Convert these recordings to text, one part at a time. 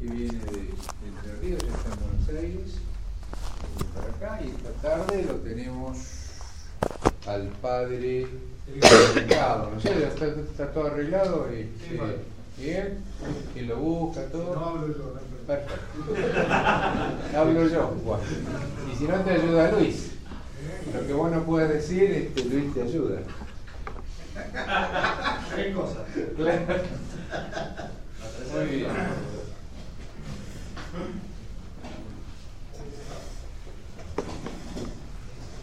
que viene de, de Entre Ríos, ya está en Buenos Aires, viene para acá, y esta tarde lo tenemos al padre Delgado, ¿no sé? ¿Ya está, está todo arreglado? Y, Sí, eh, padre. ¿Bien? ¿Quién lo busca? ¿Todo? No hablo yo, no. Perfecto. Hablo yo, Juan. Y si no te ayuda Luis. Lo que vos no puedes decir, este, Luis te ayuda. ¿Qué cosa? Claro. Muy bien.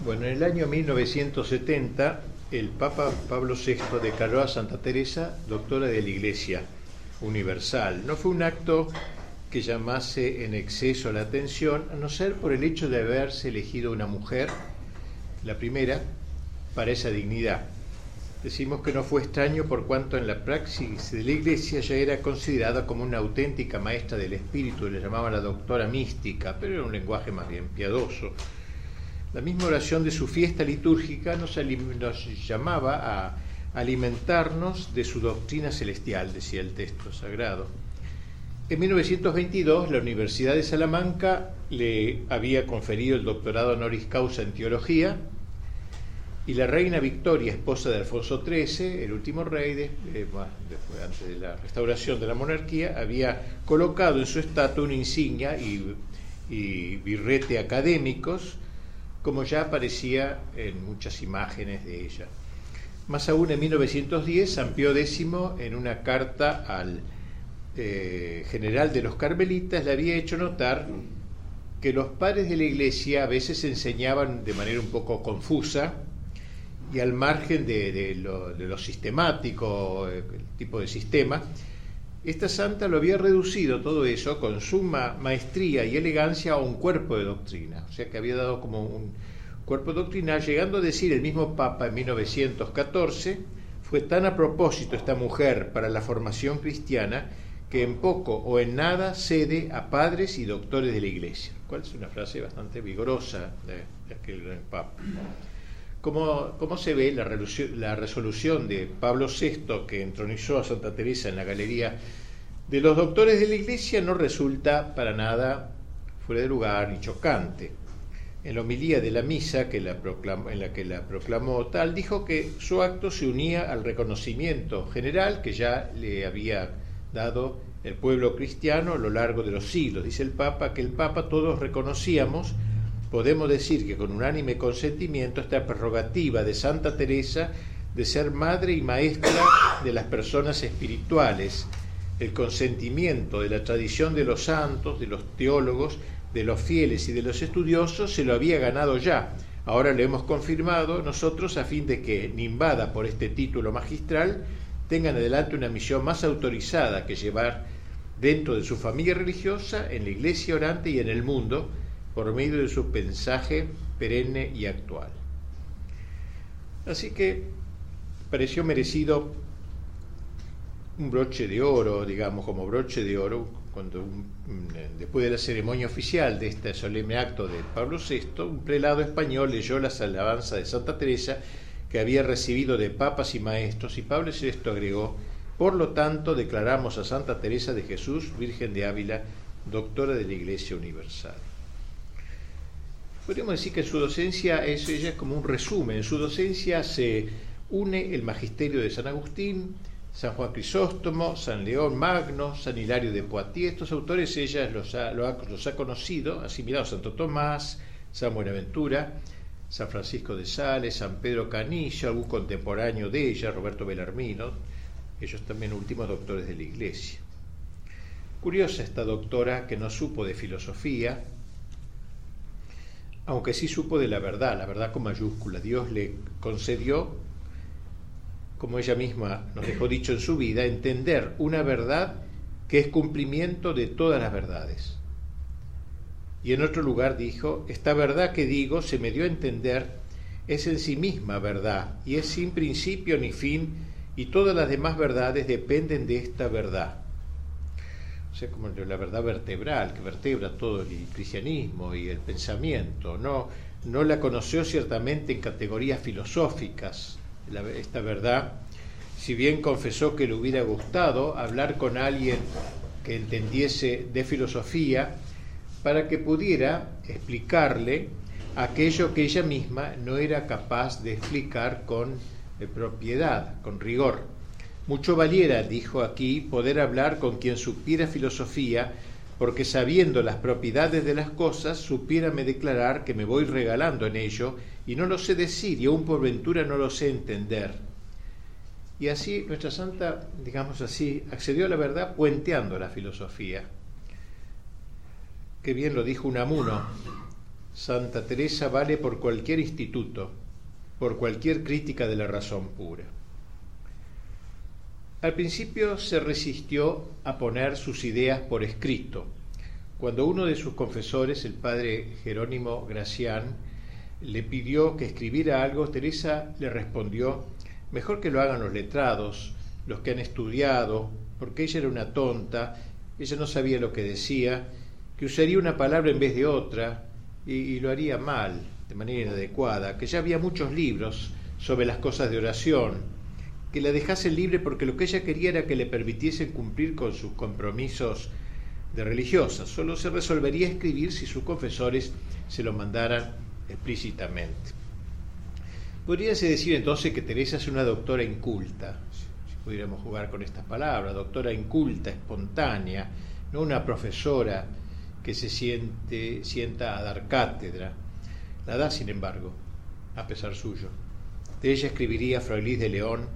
Bueno, en el año 1970 el Papa Pablo VI declaró a Santa Teresa doctora de la Iglesia Universal. No fue un acto que llamase en exceso la atención, a no ser por el hecho de haberse elegido una mujer, la primera, para esa dignidad. Decimos que no fue extraño por cuanto en la praxis de la Iglesia ya era considerada como una auténtica maestra del espíritu, le llamaban la doctora mística, pero era un lenguaje más bien piadoso. La misma oración de su fiesta litúrgica nos, llamaba a alimentarnos de su doctrina celestial, decía el texto sagrado. En 1922, la Universidad de Salamanca le había conferido el doctorado honoris causa en teología y la reina Victoria, esposa de Alfonso XIII, el último rey, de- eh, después, antes de la restauración de la monarquía, había colocado en su estatua una insignia y, y birrete académicos, como ya aparecía en muchas imágenes de ella. Más aún en 1910, San Pío X, en una carta al eh, general de los carmelitas, le había hecho notar que los padres de la iglesia a veces enseñaban de manera un poco confusa y al margen de, de lo, sistemático, eh, el tipo de sistema, esta santa lo había reducido todo eso con suma maestría y elegancia a un cuerpo de doctrina, o sea que había dado como un cuerpo doctrinal, llegando a decir el mismo Papa en 1914, fue tan a propósito esta mujer para la formación cristiana que en poco o en nada cede a padres y doctores de la Iglesia, cual es una frase bastante vigorosa de, aquel gran Papa. Como, como se ve, la, la resolución de Pablo VI que entronizó a Santa Teresa en la galería de los doctores de la Iglesia no resulta para nada fuera de lugar ni chocante. En la homilía de la misa que la proclamó- en la que la proclamó tal, dijo que su acto se unía al reconocimiento general que ya le había dado el pueblo cristiano a lo largo de los siglos. Dice el Papa que el Papa todos reconocíamos podemos decir que con unánime consentimiento esta prerrogativa de Santa Teresa de ser madre y maestra de las personas espirituales, el consentimiento de la tradición de los santos, de los teólogos, de los fieles y de los estudiosos se lo había ganado ya. Ahora lo hemos confirmado nosotros a fin de que, nimbada por este título magistral, tengan adelante una misión más autorizada que llevar dentro de su familia religiosa, en la iglesia orante y en el mundo, por medio de su mensaje perenne y actual. Así que pareció merecido un broche de oro, digamos, como broche de oro, cuando después de la ceremonia oficial de este solemne acto de Pablo VI, un prelado español leyó las alabanzas de Santa Teresa que había recibido de papas y maestros, y Pablo VI agregó, por lo tanto, declaramos a Santa Teresa de Jesús, Virgen de Ávila, doctora de la Iglesia Universal. Podríamos decir que su docencia es, ella es como un resumen. En su docencia se une el magisterio de San Agustín, San Juan Crisóstomo, San León Magno, San Hilario de Poitiers. Estos autores ella los ha, lo ha- los conocido, asimilado Santo Tomás, San Buenaventura, San Francisco de Sales, San Pedro Canillo, algún contemporáneo de ella, Roberto Belarmino, ellos también últimos doctores de la Iglesia. Curiosa esta doctora que no supo de filosofía, aunque sí supo de la verdad, la verdad con mayúscula. Dios le concedió, como ella misma nos dejó dicho en su vida, entender una verdad que es cumplimiento de todas las verdades. Y en otro lugar dijo, esta verdad que digo se me dio a entender es en sí misma verdad y es sin principio ni fin y todas las demás verdades dependen de esta verdad. O sea, como la verdad vertebral, que vertebra todo el cristianismo y el pensamiento. No, no la conoció ciertamente en categorías filosóficas, esta verdad, si bien confesó que le hubiera gustado hablar con alguien que entendiese de filosofía para que pudiera explicarle aquello que ella misma no era capaz de explicar con eh, propiedad, con rigor. Mucho valiera, dijo aquí, poder hablar con quien supiera filosofía, porque sabiendo las propiedades de las cosas, supiérame declarar que me voy regalando en ello, y no lo sé decir, y aún por ventura no lo sé entender. Y así nuestra santa, digamos así, accedió a la verdad puenteando la filosofía. Qué bien lo dijo Unamuno, Santa Teresa vale por cualquier instituto, por cualquier crítica de la razón pura. Al principio se resistió a poner sus ideas por escrito. Cuando uno de sus confesores, el padre Jerónimo Gracián, le pidió que escribiera algo, Teresa le respondió, mejor que lo hagan los letrados, los que han estudiado, porque ella era una tonta, ella no sabía lo que decía, que usaría una palabra en vez de otra, y, lo haría mal, de manera inadecuada, que ya había muchos libros sobre las cosas de oración, que la dejasen libre porque lo que ella quería era que le permitiesen cumplir con sus compromisos de religiosa. Solo se resolvería escribir si sus confesores se lo mandaran explícitamente. Podríase decir entonces que Teresa es una doctora inculta, si pudiéramos jugar con estas palabras, doctora inculta, espontánea, no una profesora que se siente, sienta a dar cátedra. La da, sin embargo, a pesar suyo. De ella escribiría Froilís de León,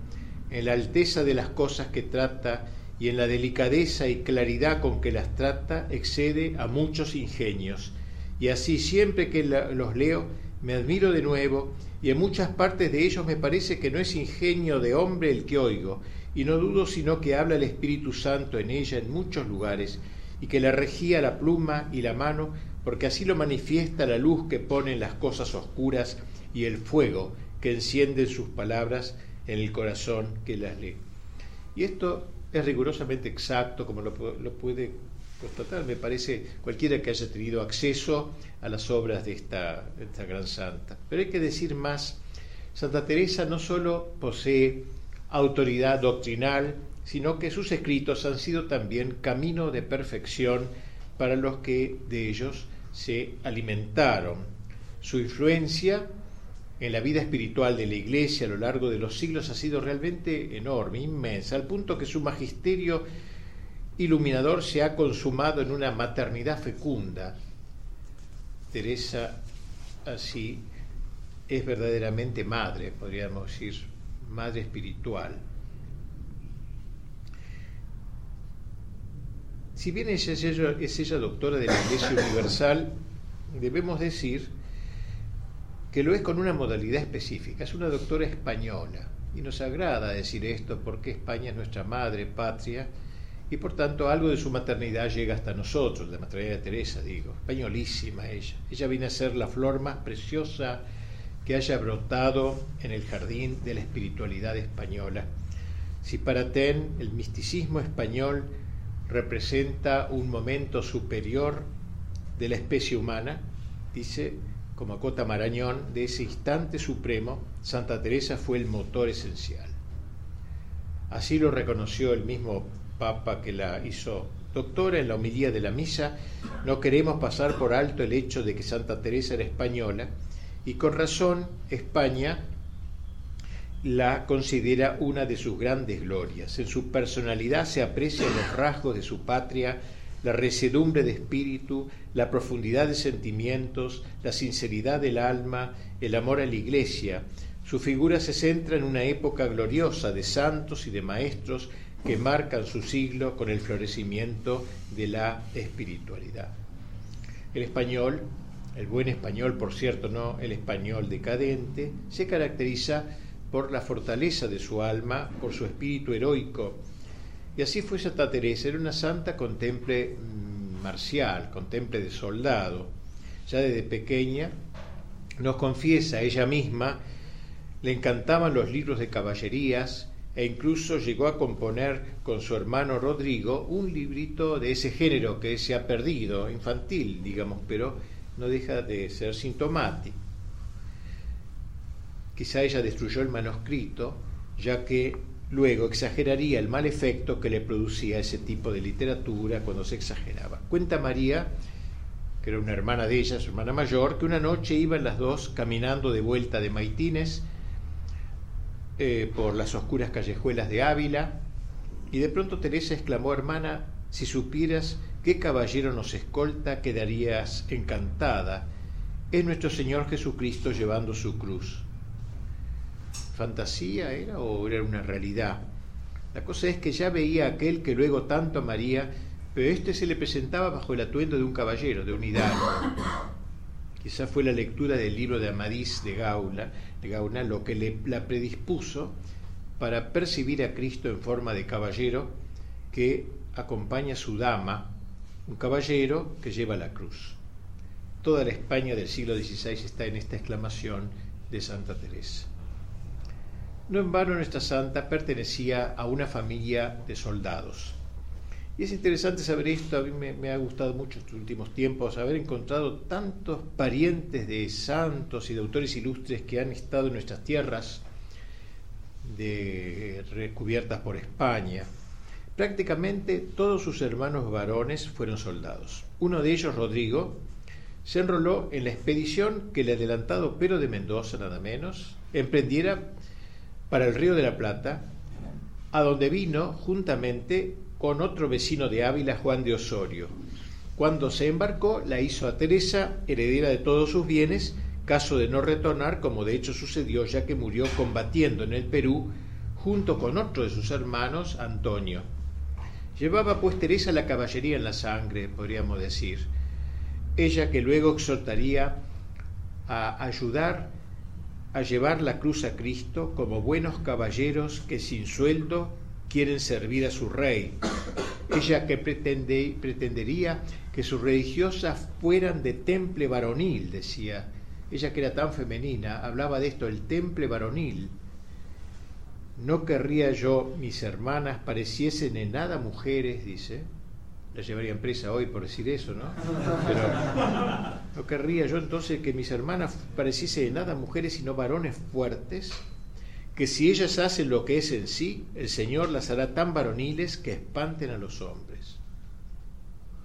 en la alteza de las cosas que trata y en la delicadeza y claridad con que las trata, excede a muchos ingenios. Y así siempre que los leo, me admiro de nuevo, y en muchas partes de ellos me parece que no es ingenio de hombre el que oigo, y no dudo sino que habla el Espíritu Santo en ella en muchos lugares, y que le regía la pluma y la mano, porque así lo manifiesta la luz que pone en las cosas oscuras y el fuego que enciende sus palabras en el corazón que las lee. Y esto es rigurosamente exacto, como lo, puede constatar, me parece, cualquiera que haya tenido acceso a las obras de esta, de esta gran santa. Pero hay que decir más, Santa Teresa no solo posee autoridad doctrinal, sino que sus escritos han sido también camino de perfección para los que de ellos se alimentaron. Su influencia en la vida espiritual de la Iglesia a lo largo de los siglos ha sido realmente enorme, inmensa, al punto que su magisterio iluminador se ha consumado en una maternidad fecunda. Teresa así es verdaderamente madre, podríamos decir, madre espiritual. Si bien ella es, ella, doctora de la Iglesia Universal, debemos decir que lo es con una modalidad específica. Es una doctora española. Y nos agrada decir esto porque España es nuestra madre patria y por tanto algo de su maternidad llega hasta nosotros, de maternidad de Teresa, digo. Españolísima ella. Ella viene a ser la flor más preciosa que haya brotado en el jardín de la espiritualidad española. Si para Ten el misticismo español representa un momento superior de la especie humana, dice como acota Marañón, de ese instante supremo, Santa Teresa fue el motor esencial. Así lo reconoció el mismo Papa que la hizo doctora en la homilía de la misa. No queremos pasar por alto el hecho de que Santa Teresa era española y con razón España la considera una de sus grandes glorias. En su personalidad se aprecian los rasgos de su patria, la resedumbre de espíritu, la profundidad de sentimientos, la sinceridad del alma, el amor a la iglesia. Su figura se centra en una época gloriosa de santos y de maestros que marcan su siglo con el florecimiento de la espiritualidad. El español, el buen español por cierto, no el español decadente, se caracteriza por la fortaleza de su alma, por su espíritu heroico. Y así fue Santa Teresa, era una santa con temple mm, marcial, con temple de soldado. Ya desde pequeña nos confiesa ella misma, le encantaban los libros de caballerías e incluso llegó a componer con su hermano Rodrigo un librito de ese género que se ha perdido, infantil, digamos, pero no deja de ser sintomático. Quizá ella destruyó el manuscrito, ya que luego exageraría el mal efecto que le producía ese tipo de literatura cuando se exageraba. Cuenta María, que era una hermana de ella, su hermana mayor, que una noche iban las dos caminando de vuelta de Maitines eh, por las oscuras callejuelas de Ávila, y de pronto Teresa exclamó, hermana, si supieras qué caballero nos escolta, quedarías encantada. Es nuestro Señor Jesucristo llevando su cruz fantasía era o era una realidad. La cosa es que ya veía aquel que luego tanto amaría, pero este se le presentaba bajo el atuendo de un caballero, de un hidalgo. Quizá fue la lectura del libro de Amadís de Gaula, de Gauna lo que le la predispuso para percibir a Cristo en forma de caballero que acompaña a su dama, un caballero que lleva la cruz. Toda la España del siglo XVI está en esta exclamación de Santa Teresa. No en vano nuestra santa pertenecía a una familia de soldados. Y es interesante saber esto, a mí me, ha gustado mucho estos últimos tiempos haber encontrado tantos parientes de santos y de autores ilustres que han estado en nuestras tierras de, recubiertas por España. Prácticamente todos sus hermanos varones fueron soldados. Uno de ellos, Rodrigo, se enroló en la expedición que el adelantado Pero de Mendoza, nada menos, emprendiera para el Río de la Plata, a donde vino juntamente con otro vecino de Ávila, Juan de Osorio. Cuando se embarcó, la hizo a Teresa, heredera de todos sus bienes, caso de no retornar, como de hecho sucedió, ya que murió combatiendo en el Perú junto con otro de sus hermanos, Antonio. Llevaba pues Teresa la caballería en la sangre, podríamos decir. Ella que luego exhortaría a ayudar a llevar la cruz a Cristo como buenos caballeros que sin sueldo quieren servir a su rey. Ella que pretende, pretendería que sus religiosas fueran de temple varonil, decía. Ella que era tan femenina, hablaba de esto, el temple varonil. No querría yo mis hermanas pareciesen en nada mujeres, dice, la llevarían presa hoy por decir eso, ¿no? Pero no querría yo entonces que mis hermanas pareciesen de nada mujeres sino varones fuertes, que si ellas hacen lo que es en sí, el Señor las hará tan varoniles que espanten a los hombres.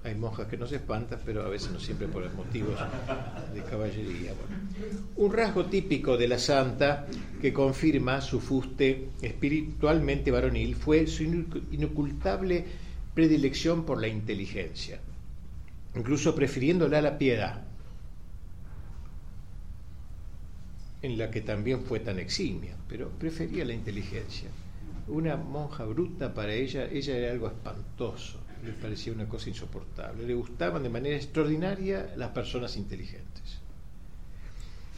Hay monjas que no se espantan, pero a veces no siempre por motivos de caballería. un rasgo típico de la santa que confirma su fuste espiritualmente varonil fue su inocultable predilección por la inteligencia, incluso prefiriéndola a la piedad, en la que también fue tan eximia, pero prefería la inteligencia. Una monja bruta para ella, ella era algo espantoso, le parecía una cosa insoportable. Le gustaban de manera extraordinaria las personas inteligentes.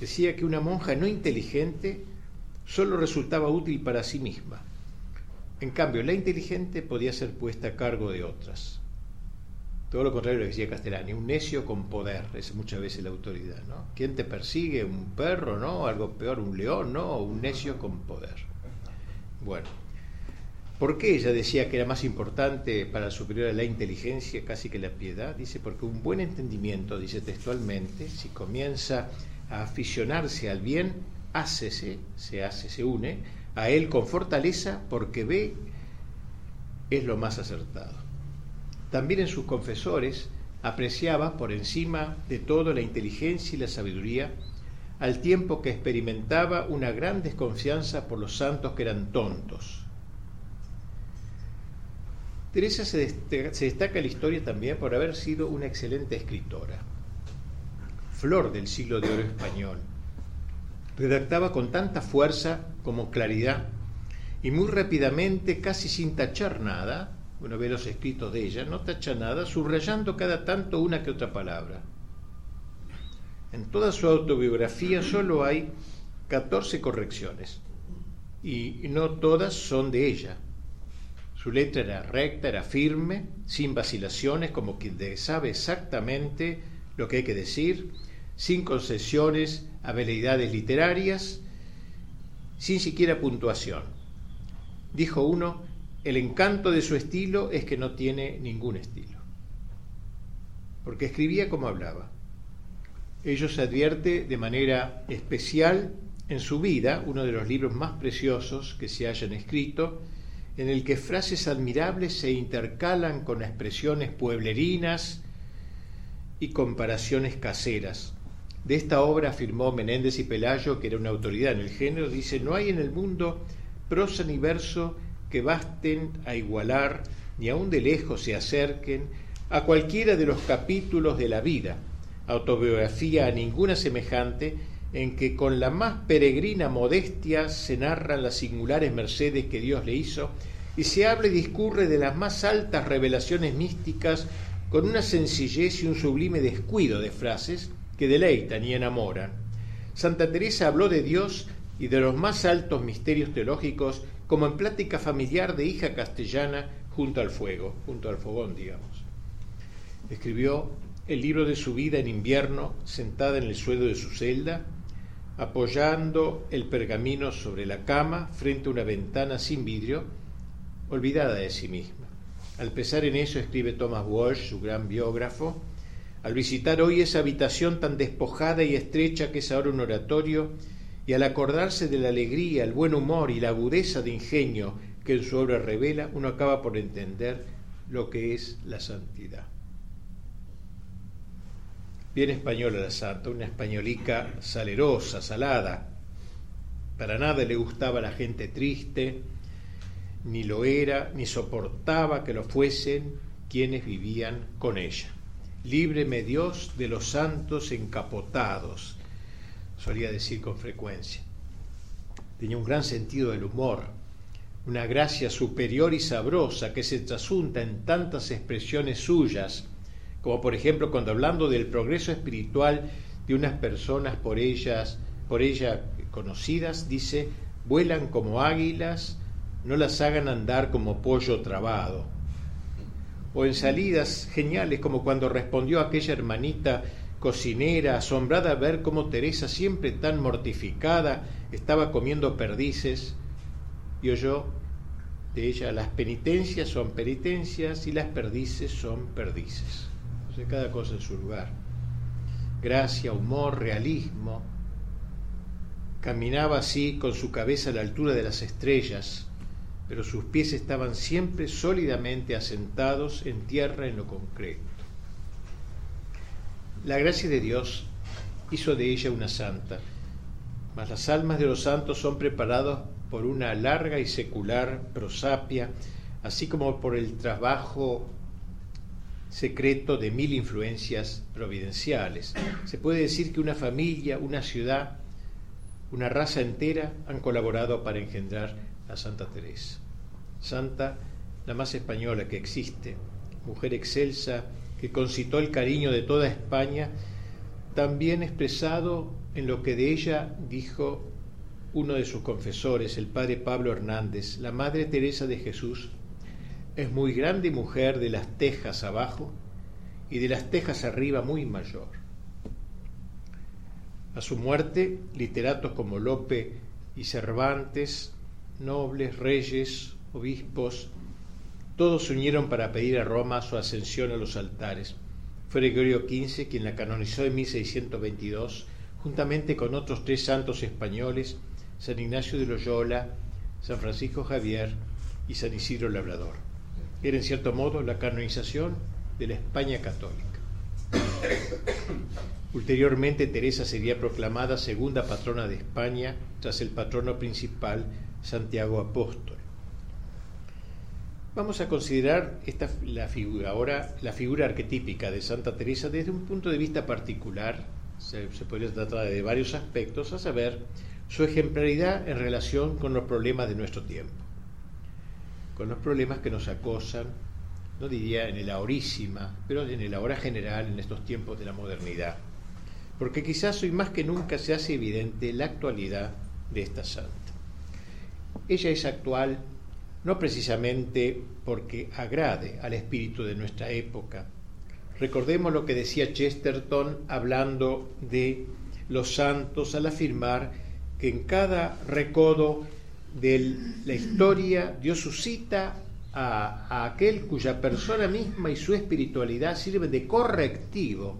Decía que una monja no inteligente solo resultaba útil para sí misma, en cambio, la inteligente podía ser puesta a cargo de otras. Todo lo contrario lo decía Castellani, un necio con poder, es muchas veces la autoridad, ¿no? ¿Quién te persigue? ¿Un perro, no? Algo peor, un león, ¿no? un necio con poder. Bueno, ¿por qué ella decía que era más importante para el superior la inteligencia casi que la piedad? Dice, porque un buen entendimiento, dice textualmente, si comienza a aficionarse al bien, hácese, se hace, se une a él con fortaleza porque ve es lo más acertado. También en sus confesores apreciaba por encima de todo la inteligencia y la sabiduría, al tiempo que experimentaba una gran desconfianza por los santos que eran tontos. Teresa se, destaca en la historia también por haber sido una excelente escritora, flor del siglo de oro español redactaba con tanta fuerza como claridad y muy rápidamente, casi sin tachar nada, uno ve los escritos de ella, no tacha nada, subrayando cada tanto una que otra palabra. En toda su autobiografía solo hay 14 correcciones y no todas son de ella. Su letra era recta, era firme, sin vacilaciones, como quien sabe exactamente lo que hay que decir, sin concesiones a veleidades literarias, sin siquiera puntuación. Dijo uno, el encanto de su estilo es que no tiene ningún estilo, porque escribía como hablaba. Ello se advierte de manera especial en su vida uno de los libros más preciosos que se hayan escrito, en el que frases admirables se intercalan con expresiones pueblerinas y comparaciones caseras. De esta obra afirmó Menéndez y Pelayo, que era una autoridad en el género, dice, no hay en el mundo prosa ni verso que basten a igualar, ni aun de lejos se acerquen, a cualquiera de los capítulos de la vida, autobiografía a ninguna semejante, en que con la más peregrina modestia se narran las singulares mercedes que Dios le hizo y se habla y discurre de las más altas revelaciones místicas con una sencillez y un sublime descuido de frases que deleitan y enamoran. Santa Teresa habló de Dios y de los más altos misterios teológicos como en plática familiar de hija castellana junto al fuego, junto al fogón, digamos. Escribió el libro de su vida en invierno, sentada en el suelo de su celda, apoyando el pergamino sobre la cama frente a una ventana sin vidrio, olvidada de sí misma. Al pesar en eso, escribe Thomas Walsh, su gran biógrafo, al visitar hoy esa habitación tan despojada y estrecha que es ahora un oratorio, y al acordarse de la alegría, el buen humor y la agudeza de ingenio que en su obra revela, uno acaba por entender lo que es la santidad. Bien española la santa, una españolica salerosa, salada. Para nada le gustaba la gente triste, ni lo era, ni soportaba que lo fuesen quienes vivían con ella. Líbreme Dios de los santos encapotados, solía decir con frecuencia. Tenía un gran sentido del humor, una gracia superior y sabrosa que se trasunta en tantas expresiones suyas, como por ejemplo cuando hablando del progreso espiritual de unas personas por ellas, por ella conocidas, dice, vuelan como águilas, no las hagan andar como pollo trabado. O en salidas geniales como cuando respondió aquella hermanita cocinera, asombrada a ver cómo Teresa, siempre tan mortificada, estaba comiendo perdices, y oyó de ella, las penitencias son penitencias y las perdices son perdices. O sea, cada cosa en su lugar. Gracia, humor, realismo. Caminaba así con su cabeza a la altura de las estrellas, pero sus pies estaban siempre sólidamente asentados en tierra en lo concreto. La gracia de Dios hizo de ella una santa, mas las almas de los santos son preparados por una larga y secular prosapia, así como por el trabajo secreto de mil influencias providenciales. Se puede decir que una familia, una ciudad, una raza entera han colaborado para engendrar a Santa Teresa. Santa, la más española que existe, mujer excelsa que concitó el cariño de toda España, también expresado en lo que de ella dijo uno de sus confesores, el padre Pablo Hernández, la Madre Teresa de Jesús, es muy grande mujer de las tejas abajo y de las tejas arriba muy mayor. A su muerte, literatos como Lope y Cervantes, nobles, reyes, obispos, todos se unieron para pedir a Roma su ascensión a los altares. Fue Gregorio XV quien la canonizó en 1622, juntamente con otros tres santos españoles, San Ignacio de Loyola, San Francisco Javier y San Isidro Labrador. Era en cierto modo la canonización de la España católica. Ulteriormente Teresa sería proclamada segunda patrona de España tras el patrono principal Santiago Apóstol. Vamos a considerar esta, la figura, ahora la figura arquetípica de Santa Teresa desde un punto de vista particular. Se, podría tratar de varios aspectos, a saber, su ejemplaridad en relación con los problemas de nuestro tiempo, con los problemas que nos acosan, no diría en el ahorísima, pero en el ahora general en estos tiempos de la modernidad, porque quizás hoy más que nunca se hace evidente la actualidad de esta santa. Ella es actual no precisamente porque agrade al espíritu de nuestra época. Recordemos lo que decía Chesterton hablando de los santos al afirmar que en cada recodo de la historia Dios suscita a, aquel cuya persona misma y su espiritualidad sirven de correctivo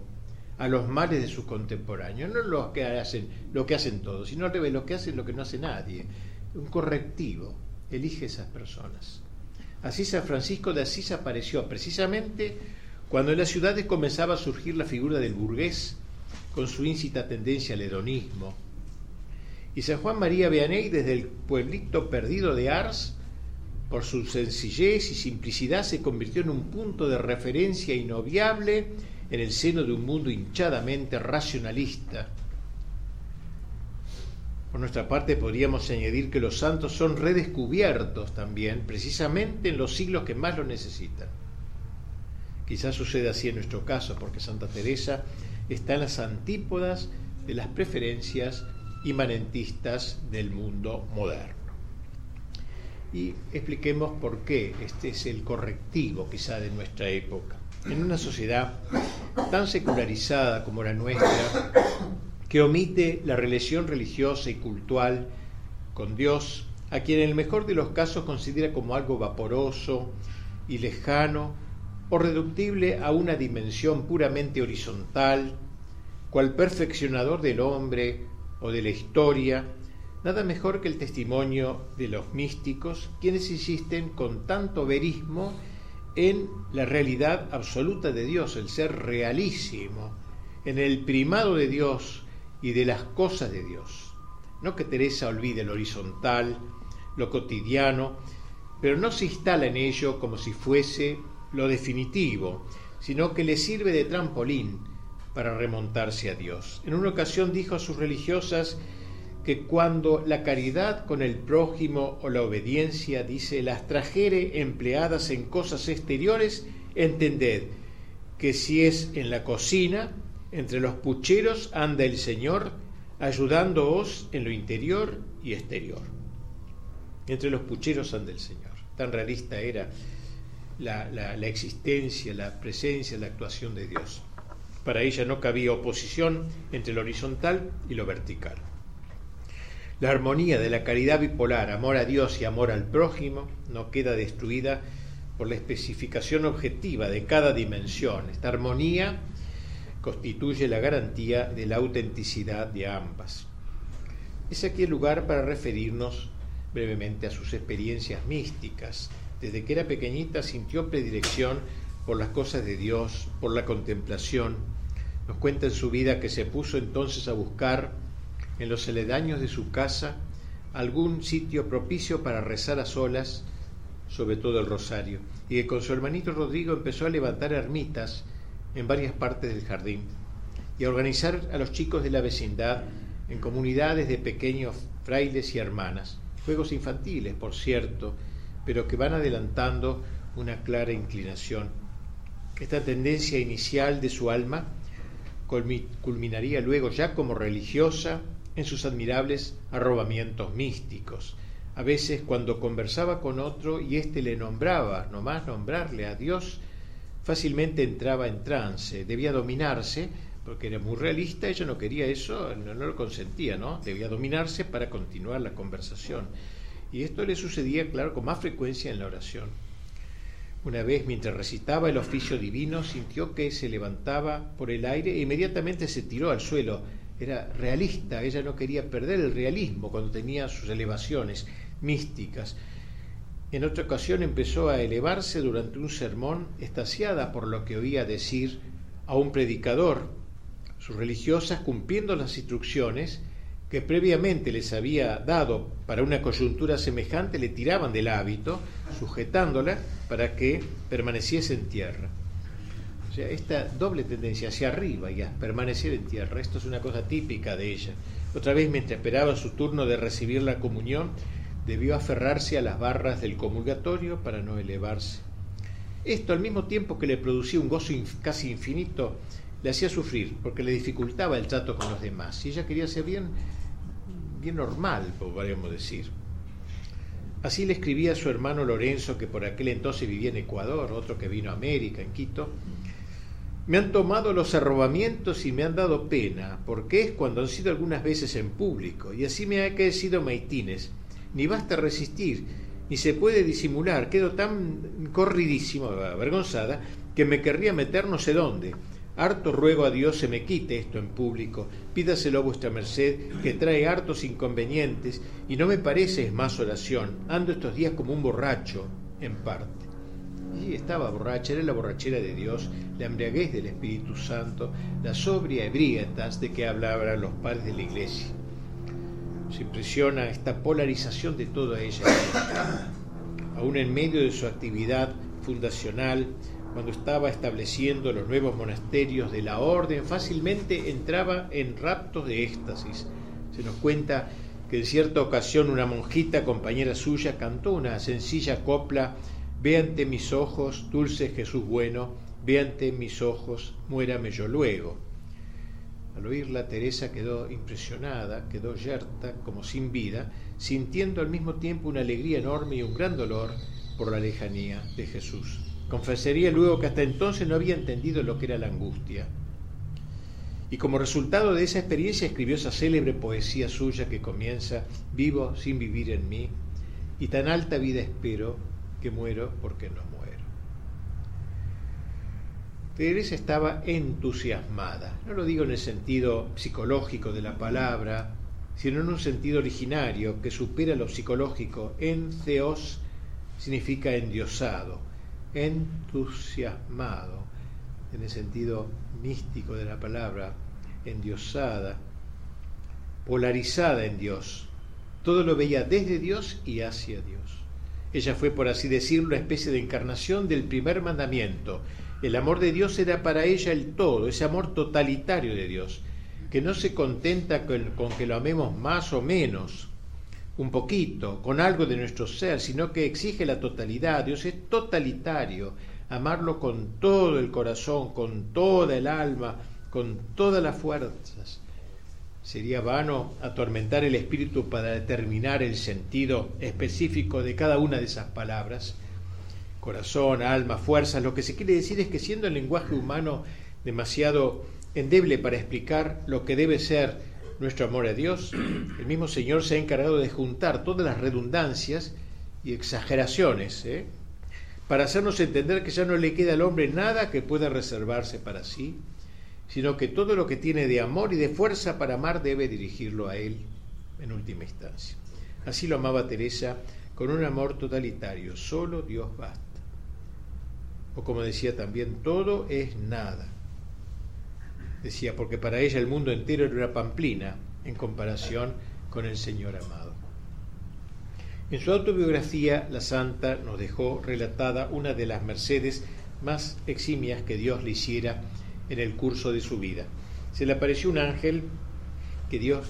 a los males de sus contemporáneos, no lo que hacen, lo que hacen todos, sino lo que hacen lo que no hace nadie, un correctivo, elige esas personas. Así San Francisco de Asís apareció precisamente cuando en las ciudades comenzaba a surgir la figura del burgués con su íncita tendencia al hedonismo. Y San Juan María Vianney desde el pueblito perdido de Ars, por su sencillez y simplicidad, se convirtió en un punto de referencia inobviable en el seno de un mundo hinchadamente racionalista. Por nuestra parte podríamos añadir que los santos son redescubiertos también, precisamente en los siglos que más lo necesitan. Quizás suceda así en nuestro caso, porque Santa Teresa está en las antípodas de las preferencias imanentistas del mundo moderno. Y expliquemos por qué este es el correctivo quizá de nuestra época. En una sociedad tan secularizada como la nuestra, que omite la relación religiosa y cultural con Dios, a quien en el mejor de los casos considera como algo vaporoso y lejano o reductible a una dimensión puramente horizontal, cual perfeccionador del hombre o de la historia, nada mejor que el testimonio de los místicos, quienes insisten con tanto verismo en la realidad absoluta de Dios, el ser realísimo, en el primado de Dios y de las cosas de Dios. No que Teresa olvide lo horizontal, lo cotidiano, pero no se instala en ello como si fuese lo definitivo, sino que le sirve de trampolín para remontarse a Dios. En una ocasión dijo a sus religiosas que cuando la caridad con el prójimo o la obediencia, dice, las trajere empleadas en cosas exteriores, entended que si es en la cocina, entre los pucheros anda el Señor, ayudándoos en lo interior y exterior. Entre los pucheros anda el Señor. Tan realista era la, la existencia, la presencia, la actuación de Dios. Para ella no cabía oposición entre lo horizontal y lo vertical. La armonía de la caridad bipolar, amor a Dios y amor al prójimo, no queda destruida por la especificación objetiva de cada dimensión. Esta armonía constituye la garantía de la autenticidad de ambas. Es aquí el lugar para referirnos brevemente a sus experiencias místicas. Desde que era pequeñita sintió predilección por las cosas de Dios, por la contemplación. Nos cuenta en su vida que se puso entonces a buscar en los aledaños de su casa algún sitio propicio para rezar a solas, sobre todo el rosario, y que con su hermanito Rodrigo empezó a levantar ermitas en varias partes del jardín y a organizar a los chicos de la vecindad en comunidades de pequeños frailes y hermanas, juegos infantiles, por cierto, pero que van adelantando una clara inclinación. Esta tendencia inicial de su alma culminaría luego ya como religiosa en sus admirables arrobamientos místicos. A veces cuando conversaba con otro y éste le nombraba, nomás nombrarle a Dios, fácilmente entraba en trance, debía dominarse, porque era muy realista, ella no quería eso, no, lo consentía, ¿no? Debía dominarse para continuar la conversación. Y esto le sucedía, claro, con más frecuencia en la oración. Una vez, mientras recitaba el oficio divino, sintió que se levantaba por el aire e inmediatamente se tiró al suelo, era realista, ella no quería perder el realismo cuando tenía sus elevaciones místicas. En otra ocasión empezó a elevarse durante un sermón, estasiada por lo que oía decir a un predicador. Sus religiosas, cumpliendo las instrucciones que previamente les había dado para una coyuntura semejante, le tiraban del hábito, sujetándola para que permaneciese en tierra esta doble tendencia hacia arriba y a permanecer en tierra, esto es una cosa típica de ella. Otra vez, mientras esperaba su turno de recibir la comunión, debió aferrarse a las barras del comulgatorio para no elevarse. Esto, al mismo tiempo que le producía un gozo casi infinito, le hacía sufrir, porque le dificultaba el trato con los demás. Y ella quería ser bien, bien normal, podríamos decir. Así le escribía a su hermano Lorenzo, que por aquel entonces vivía en Ecuador, otro que vino a América, en Quito, me han tomado los arrobamientos y me han dado pena, porque es cuando han sido algunas veces en público, y así me ha caecido maitines. Ni basta resistir, ni se puede disimular, quedo tan corridísimo, avergonzada, que me querría meter no sé dónde. Harto ruego a Dios se me quite esto en público, pídaselo a vuestra merced, que trae hartos inconvenientes, y no me parece es más oración, ando estos días como un borracho, en parte. Y estaba borracha, era la borrachera de Dios, la embriaguez del Espíritu Santo, la sobria ebriatas de que hablaban los padres de la iglesia. Se impresiona esta polarización de toda ella, aún en medio de su actividad fundacional, cuando estaba estableciendo los nuevos monasterios de la orden, fácilmente entraba en raptos de éxtasis. Se nos cuenta que en cierta ocasión una monjita, compañera suya, cantó una sencilla copla, Ve ante mis ojos, dulce Jesús bueno, ve ante mis ojos, muérame yo luego. Al oírla, Teresa quedó impresionada, quedó yerta, como sin vida, sintiendo al mismo tiempo una alegría enorme y un gran dolor por la lejanía de Jesús. Confesaría luego que hasta entonces no había entendido lo que era la angustia. Y como resultado de esa experiencia escribió esa célebre poesía suya que comienza, vivo sin vivir en mí, y tan alta vida espero que muero porque no muero. Teresa estaba entusiasmada, no lo digo en el sentido psicológico de la palabra, sino en un sentido originario que supera lo psicológico. En significa endiosado, entusiasmado, en el sentido místico de la palabra, endiosada, polarizada en Dios. Todo lo veía desde Dios y hacia Dios. Ella fue, por así decirlo, una especie de encarnación del primer mandamiento. El amor de Dios era para ella el todo, ese amor totalitario de Dios, que no se contenta con, que lo amemos más o menos, un poquito, con algo de nuestro ser, sino que exige la totalidad. Dios es totalitario, amarlo con todo el corazón, con toda el alma, con todas las fuerzas. Sería vano atormentar el espíritu para determinar el sentido específico de cada una de esas palabras. Corazón, alma, fuerzas, lo que se quiere decir es que siendo el lenguaje humano demasiado endeble para explicar lo que debe ser nuestro amor a Dios, el mismo Señor se ha encargado de juntar todas las redundancias y exageraciones, ¿eh? para hacernos entender que ya no le queda al hombre nada que pueda reservarse para sí, sino que todo lo que tiene de amor y de fuerza para amar debe dirigirlo a Él en última instancia. Así lo amaba Teresa con un amor totalitario, solo Dios basta. O como decía también, todo es nada. Decía, porque para ella el mundo entero era una pamplina en comparación con el Señor amado. En su autobiografía, la santa nos dejó relatada una de las mercedes más eximias que Dios le hiciera en el curso de su vida. Se le apareció un ángel que Dios,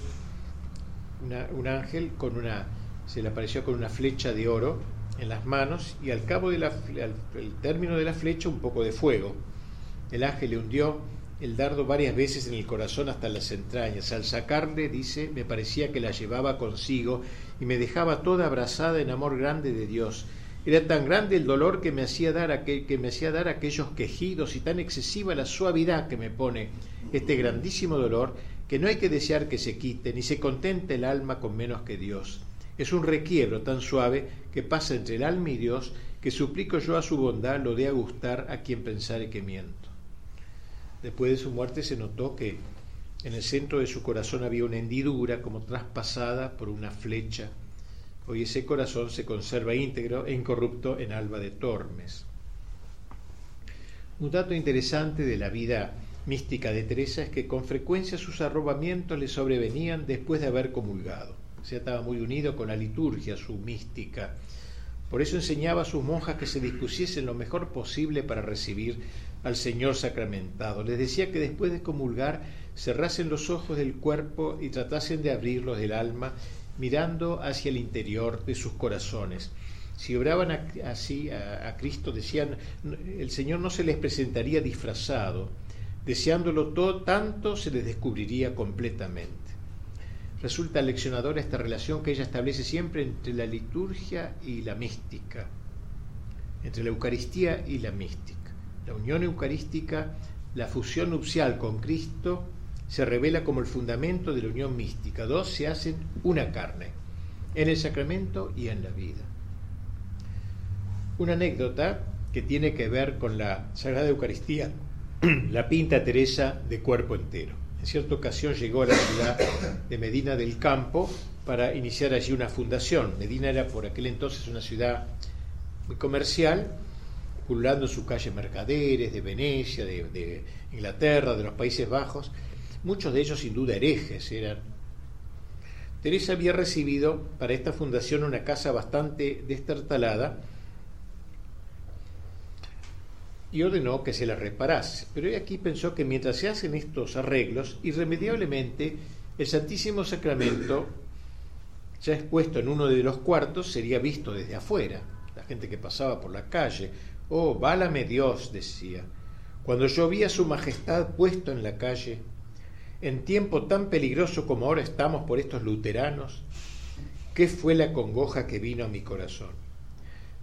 un ángel con una, se le apareció con una flecha de oro en las manos y al cabo del término de la flecha un poco de fuego. El ángel le hundió el dardo varias veces en el corazón hasta las entrañas. Al sacarle, dice, me parecía que la llevaba consigo y me dejaba toda abrazada en amor grande de Dios era tan grande el dolor que me hacía dar, aquel, que me hacía dar aquellos quejidos y tan excesiva la suavidad que me pone este grandísimo dolor que no hay que desear que se quite, ni se contente el alma con menos que Dios. Es un requiebro tan suave que pasa entre el alma y Dios que suplico yo a su bondad lo dé a gustar a quien pensare que miento. Después de su muerte se notó que en el centro de su corazón había una hendidura como traspasada por una flecha Hoy ese corazón se conserva íntegro e incorrupto en Alba de Tormes. Un dato interesante de la vida mística de Teresa es que con frecuencia sus arrobamientos le sobrevenían después de haber comulgado. Se estaba muy unido con la liturgia, su mística. Por eso enseñaba a sus monjas que se dispusiesen lo mejor posible para recibir al Señor sacramentado. Les decía que después de comulgar cerrasen los ojos del cuerpo y tratasen de abrirlos del alma mirando hacia el interior de sus corazones. Si obraban así a, Cristo, decían, el Señor no se les presentaría disfrazado, deseándolo todo, tanto se les descubriría completamente. Resulta leccionadora esta relación que ella establece siempre entre la liturgia y la mística, entre la Eucaristía y la mística. La unión eucarística, la fusión nupcial con Cristo se revela como el fundamento de la unión mística. Dos se hacen una carne, en el sacramento y en la vida. Una anécdota que tiene que ver con la Sagrada Eucaristía la pinta Teresa de cuerpo entero. En cierta ocasión llegó a la ciudad de Medina del Campo para iniciar allí una fundación. Medina era por aquel entonces una ciudad muy comercial, pululando su calle mercaderes de Venecia, de, de Inglaterra, de los Países Bajos, muchos de ellos sin duda herejes eran. Teresa había recibido para esta fundación una casa bastante destartalada y ordenó que se la reparase. Pero aquí pensó que mientras se hacen estos arreglos, irremediablemente el Santísimo Sacramento, ya expuesto en uno de los cuartos, sería visto desde afuera. La gente que pasaba por la calle, oh, válame Dios, decía. Cuando yo vi a Su Majestad puesto en la calle, en tiempo tan peligroso como ahora estamos por estos luteranos, ¿qué fue la congoja que vino a mi corazón?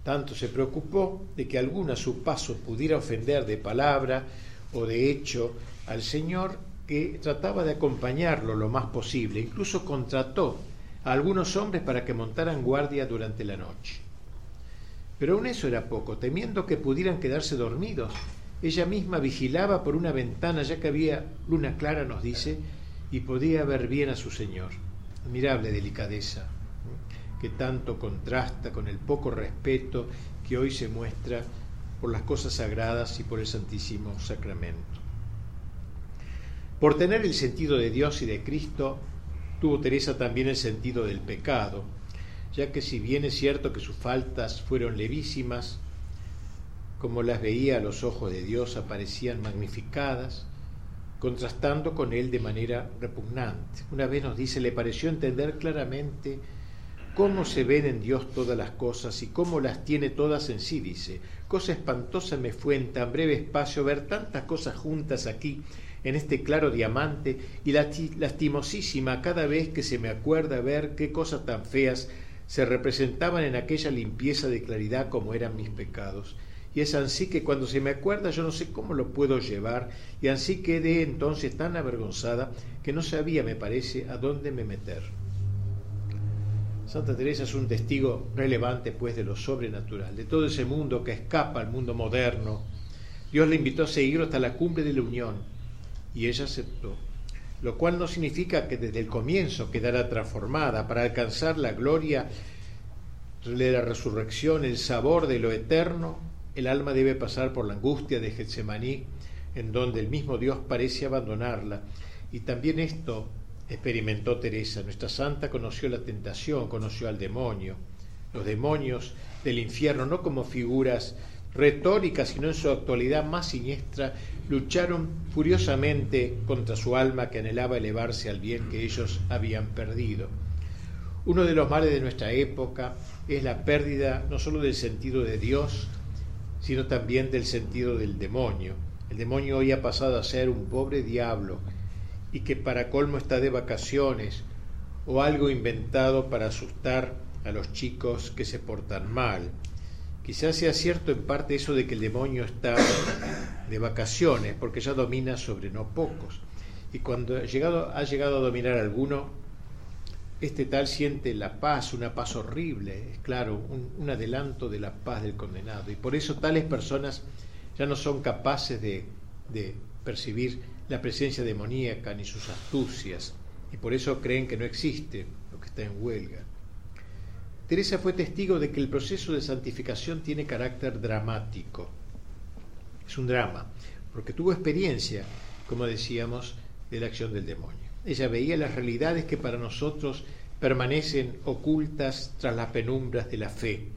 Tanto se preocupó de que alguno a su paso pudiera ofender de palabra o de hecho al Señor que trataba de acompañarlo lo más posible. Incluso contrató a algunos hombres para que montaran guardia durante la noche. Pero aún eso era poco, temiendo que pudieran quedarse dormidos. Ella misma vigilaba por una ventana, ya que había luna clara, nos dice, y podía ver bien a su Señor. Admirable delicadeza que tanto contrasta con el poco respeto que hoy se muestra por las cosas sagradas y por el Santísimo Sacramento. Por tener el sentido de Dios y de Cristo, tuvo Teresa también el sentido del pecado, ya que si bien es cierto que sus faltas fueron levísimas, como las veía a los ojos de Dios, aparecían magnificadas, contrastando con él de manera repugnante. Una vez nos dice, le pareció entender claramente cómo se ven en Dios todas las cosas y cómo las tiene todas en sí, dice. Cosa espantosa me fue en tan breve espacio ver tantas cosas juntas aquí, en este claro diamante, y lastimosísima cada vez que se me acuerda ver qué cosas tan feas se representaban en aquella limpieza de claridad como eran mis pecados. Y es así que cuando se me acuerda yo no sé cómo lo puedo llevar, y así quedé entonces tan avergonzada que no sabía, me parece, a dónde me meter. Santa Teresa es un testigo relevante pues de lo sobrenatural, de todo ese mundo que escapa al mundo moderno. Dios le invitó a seguirlo hasta la cumbre de la unión y ella aceptó, lo cual no significa que desde el comienzo quedara transformada para alcanzar la gloria de la resurrección, el sabor de lo eterno, el alma debe pasar por la angustia de Getsemaní, en donde el mismo Dios parece abandonarla, y también esto experimentó Teresa. Nuestra santa conoció la tentación, conoció al demonio, los demonios del infierno, no como figuras retóricas, sino en su actualidad más siniestra, lucharon furiosamente contra su alma que anhelaba elevarse al bien que ellos habían perdido. Uno de los males de nuestra época es la pérdida no sólo del sentido de Dios, sino también del sentido del demonio. El demonio hoy ha pasado a ser un pobre diablo y que para colmo está de vacaciones o algo inventado para asustar a los chicos que se portan mal. Quizás sea cierto en parte eso de que el demonio está de vacaciones, porque ya domina sobre no pocos. Y cuando ha llegado, ha llegado a dominar alguno, este tal siente la paz, una paz horrible, es claro, un, adelanto de la paz del condenado. Y por eso tales personas ya no son capaces de, de percibir la presencia demoníaca ni sus astucias, y por eso creen que no existe lo que está en huelga. Teresa fue testigo de que el proceso de santificación tiene carácter dramático. Es un drama, porque tuvo experiencia, como decíamos, de la acción del demonio. Ella veía las realidades que para nosotros permanecen ocultas tras las penumbras de la fe.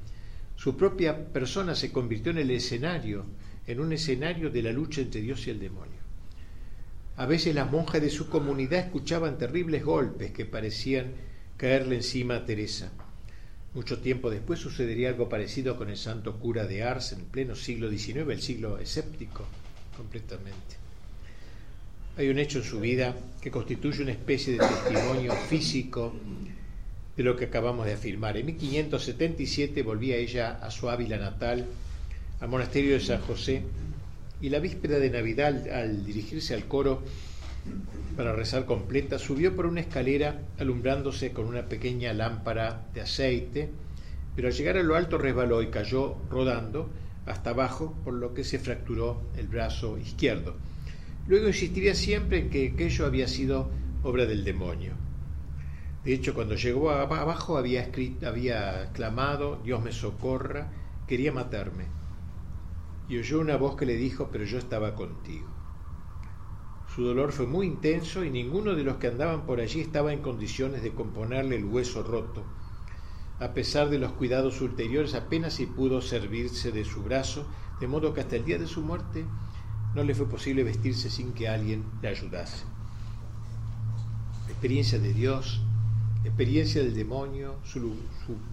Su propia persona se convirtió en el escenario, en un escenario de la lucha entre Dios y el demonio. A veces las monjas de su comunidad escuchaban terribles golpes que parecían caerle encima a Teresa. Mucho tiempo después sucedería algo parecido con el santo cura de Ars en pleno siglo XIX, el siglo escéptico, completamente. Hay un hecho en su vida que constituye una especie de testimonio físico de lo que acabamos de afirmar. En 1577 volvía ella a su Ávila natal, al monasterio de San José, y la víspera de Navidad, al dirigirse al coro para rezar completa, subió por una escalera alumbrándose con una pequeña lámpara de aceite, pero al llegar a lo alto resbaló y cayó rodando hasta abajo, por lo que se fracturó el brazo izquierdo. Luego insistiría siempre en que aquello había sido obra del demonio. De hecho, cuando llegó abajo había, escrito, había clamado, Dios me socorra, quería matarme. Y oyó una voz que le dijo, pero yo estaba contigo. Su dolor fue muy intenso y ninguno de los que andaban por allí estaba en condiciones de componerle el hueso roto. A pesar de los cuidados ulteriores, apenas si pudo servirse de su brazo, de modo que hasta el día de su muerte no le fue posible vestirse sin que alguien le ayudase. Experiencia de Dios, experiencia del demonio, su,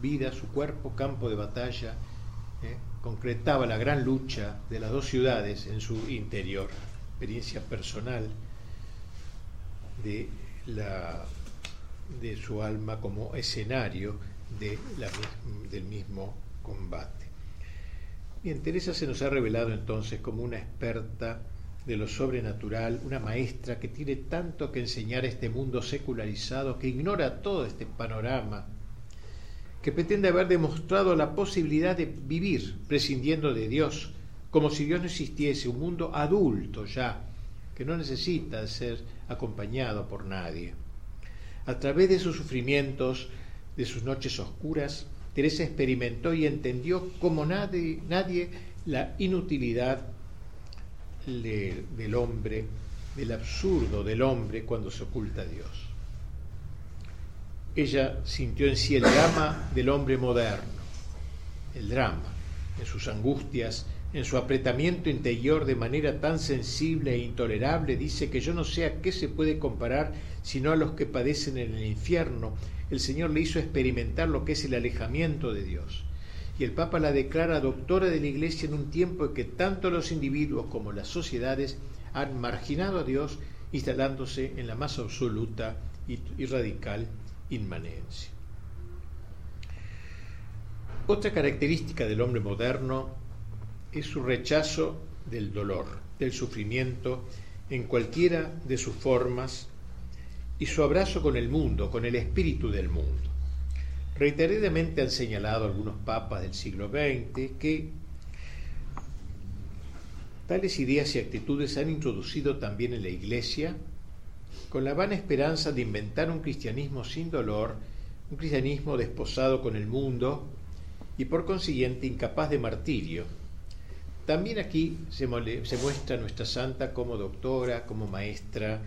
vida, su cuerpo, campo de batalla, ¿eh? Concretaba la gran lucha de las dos ciudades en su interior, experiencia personal de, la, de su alma como escenario de la, del mismo combate. Bien, Teresa se nos ha revelado entonces como una experta de lo sobrenatural, una maestra que tiene tanto que enseñar a este mundo secularizado, que ignora todo este panorama, que pretende haber demostrado la posibilidad de vivir prescindiendo de Dios, como si Dios no existiese, un mundo adulto ya, que no necesita ser acompañado por nadie. A través de sus sufrimientos, de sus noches oscuras, Teresa experimentó y entendió como nadie, nadie la inutilidad del hombre, del absurdo del hombre cuando se oculta a Dios. Ella sintió en sí el drama del hombre moderno, el drama, en sus angustias, en su apretamiento interior de manera tan sensible e intolerable, dice que yo no sé a qué se puede comparar sino a los que padecen en el infierno. El Señor le hizo experimentar lo que es el alejamiento de Dios. Y el Papa la declara doctora de la Iglesia en un tiempo en que tanto los individuos como las sociedades han marginado a Dios, instalándose en la más absoluta y radical inmanencia. Otra característica del hombre moderno es su rechazo del dolor, del sufrimiento, en cualquiera de sus formas, y su abrazo con el mundo, con el espíritu del mundo. Reiteradamente han señalado algunos papas del siglo XX que tales ideas y actitudes se han introducido también en la Iglesia con la vana esperanza de inventar un cristianismo sin dolor, un cristianismo desposado con el mundo y por consiguiente incapaz de martirio, también aquí se, muestra nuestra santa como doctora, como maestra,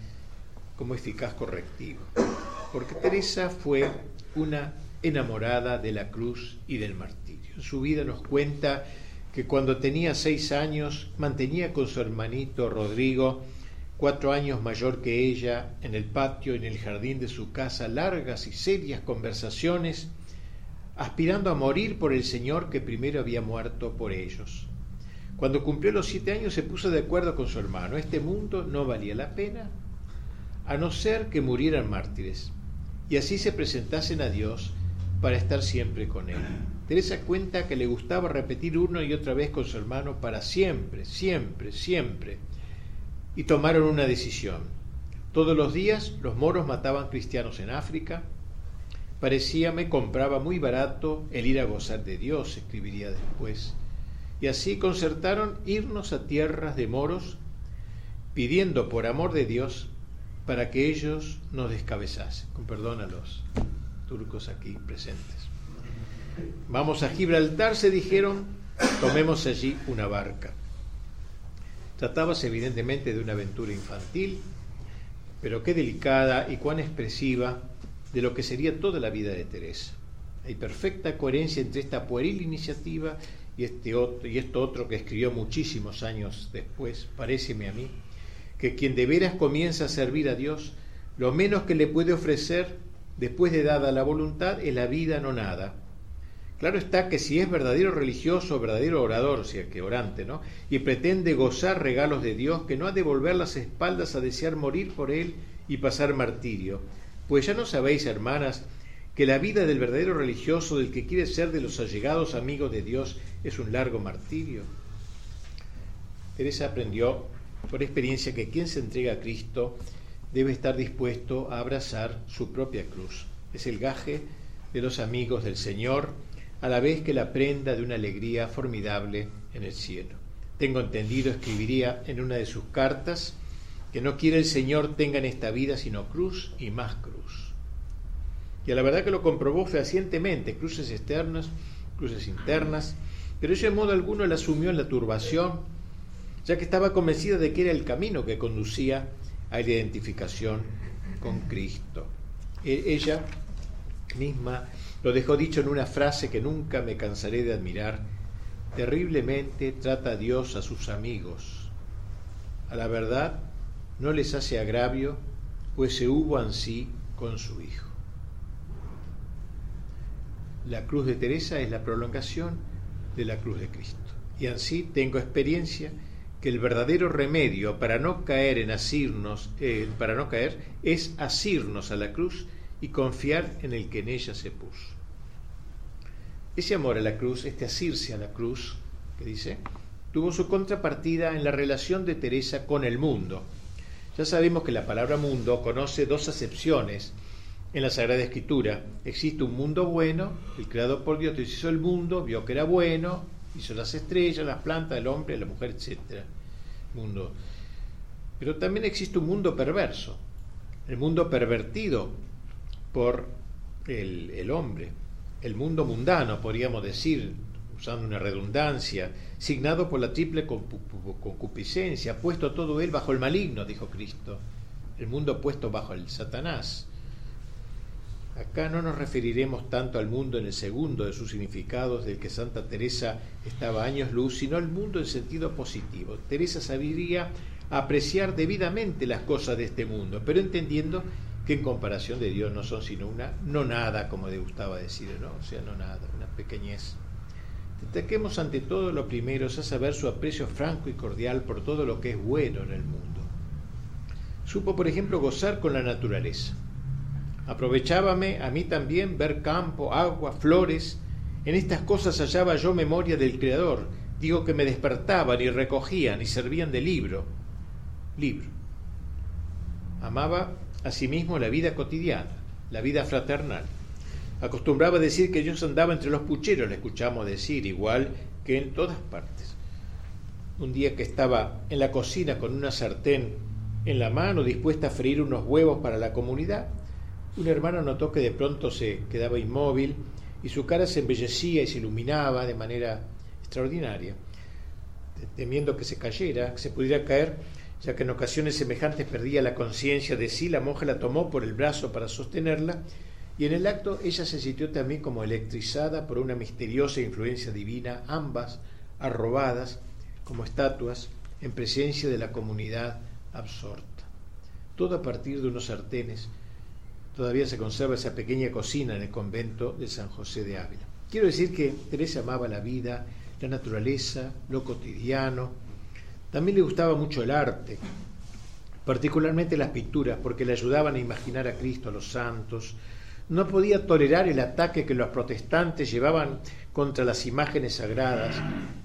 como eficaz correctivo. Porque Teresa fue una enamorada de la cruz y del martirio. En su vida nos cuenta que cuando tenía seis años mantenía con su hermanito Rodrigo, cuatro años mayor que ella, en el patio, en el jardín de su casa, largas y serias conversaciones, aspirando a morir por el Señor que primero había muerto por ellos. Cuando cumplió los siete años se puso de acuerdo con su hermano. Este mundo no valía la pena a no ser que murieran mártires y así se presentasen a Dios para estar siempre con Él. Teresa cuenta que le gustaba repetir una y otra vez con su hermano para siempre, siempre, siempre. Y tomaron una decisión. Todos los días los moros mataban cristianos en África. Parecíame compraba muy barato el ir a gozar de Dios, escribiría después y así concertaron irnos a tierras de moros, pidiendo por amor de Dios para que ellos nos descabezasen, con perdón a los turcos aquí presentes. Vamos a Gibraltar, se dijeron, tomemos allí una barca. Tratábase evidentemente de una aventura infantil, pero qué delicada y cuán expresiva de lo que sería toda la vida de Teresa. Hay perfecta coherencia entre esta pueril iniciativa y, este otro, y esto otro que escribió muchísimos años después, paréceme a mí, que quien de veras comienza a servir a Dios, lo menos que le puede ofrecer después de dada la voluntad es la vida, no nada. Claro está que si es verdadero religioso, verdadero orador, o sea que orante, ¿no? Y pretende gozar regalos de Dios, que no ha de volver las espaldas a desear morir por él y pasar martirio. Pues ya no sabéis, hermanas, que la vida del verdadero religioso, del que quiere ser de los allegados amigos de Dios, es un largo martirio. Teresa aprendió por experiencia que quien se entrega a Cristo debe estar dispuesto a abrazar su propia cruz. Es el gaje de los amigos del Señor, a la vez que la prenda de una alegría formidable en el cielo. Tengo entendido, escribiría en una de sus cartas, que no quiere el Señor tenga en esta vida sino cruz y más cruz. Y a la verdad que lo comprobó fehacientemente, cruces externas, cruces internas, pero ella de modo alguno la asumió en la turbación, ya que estaba convencida de que era el camino que conducía a la identificación con Cristo. E-, ella misma lo dejó dicho en una frase que nunca me cansaré de admirar. Terriblemente trata Dios a sus amigos. A la verdad no les hace agravio, pues se hubo ansí con su Hijo. La cruz de Teresa es la prolongación de la cruz de Cristo. Y así tengo experiencia que el verdadero remedio para no caer en asirnos, eh, para no caer, es asirnos a la cruz y confiar en el que en ella se puso. Ese amor a la cruz, este asirse a la cruz, que dice, tuvo su contrapartida en la relación de Teresa con el mundo. Ya sabemos que la palabra mundo conoce dos acepciones en la Sagrada Escritura. Existe un mundo bueno, el creado por Dios hizo el mundo, vio que era bueno, hizo las estrellas, las plantas, el hombre, la mujer, etc. Mundo. Pero también existe un mundo perverso, el mundo pervertido por el, el hombre, el mundo mundano, podríamos decir, usando una redundancia, signado por la triple concupiscencia, puesto todo él bajo el maligno, dijo Cristo, el mundo puesto bajo el Satanás. Acá no nos referiremos tanto al mundo en el segundo de sus significados del que Santa Teresa estaba años luz, sino al mundo en sentido positivo. Teresa sabría apreciar debidamente las cosas de este mundo, pero entendiendo en comparación de Dios no son sino una no nada, como le gustaba decir, ¿no? O sea, no nada, una pequeñez. Destaquemos ante todo lo primero, es a saber su aprecio franco y cordial por todo lo que es bueno en el mundo. Supo, por ejemplo, gozar con la naturaleza Aprovechábame a mí también ver campo, agua, flores. En estas cosas hallaba yo memoria del Creador. Digo que me despertaban y recogían y servían de libro. Libro. Amaba asimismo la vida cotidiana, la vida fraternal. Acostumbraba decir que yo andaba entre los pucheros, le escuchamos decir, igual que en todas partes. Un día que estaba en la cocina con una sartén en la mano, dispuesta a freír unos huevos para la comunidad, un hermano notó que de pronto se quedaba inmóvil y su cara se embellecía y se iluminaba de manera extraordinaria. Temiendo que se cayera, que se pudiera caer, ya que en ocasiones semejantes perdía la conciencia de sí, la monja la tomó por el brazo para sostenerla y en el acto ella se sintió también como electrizada por una misteriosa influencia divina, ambas arrobadas como estatuas en presencia de la comunidad absorta. Todo a partir de unos sartenes todavía se conserva esa pequeña cocina en el convento de San José de Ávila. Quiero decir que Teresa amaba la vida, la naturaleza, lo cotidiano. También le gustaba mucho el arte, particularmente las pinturas, porque le ayudaban a imaginar a Cristo, a los santos. No podía tolerar el ataque que los protestantes llevaban contra las imágenes sagradas.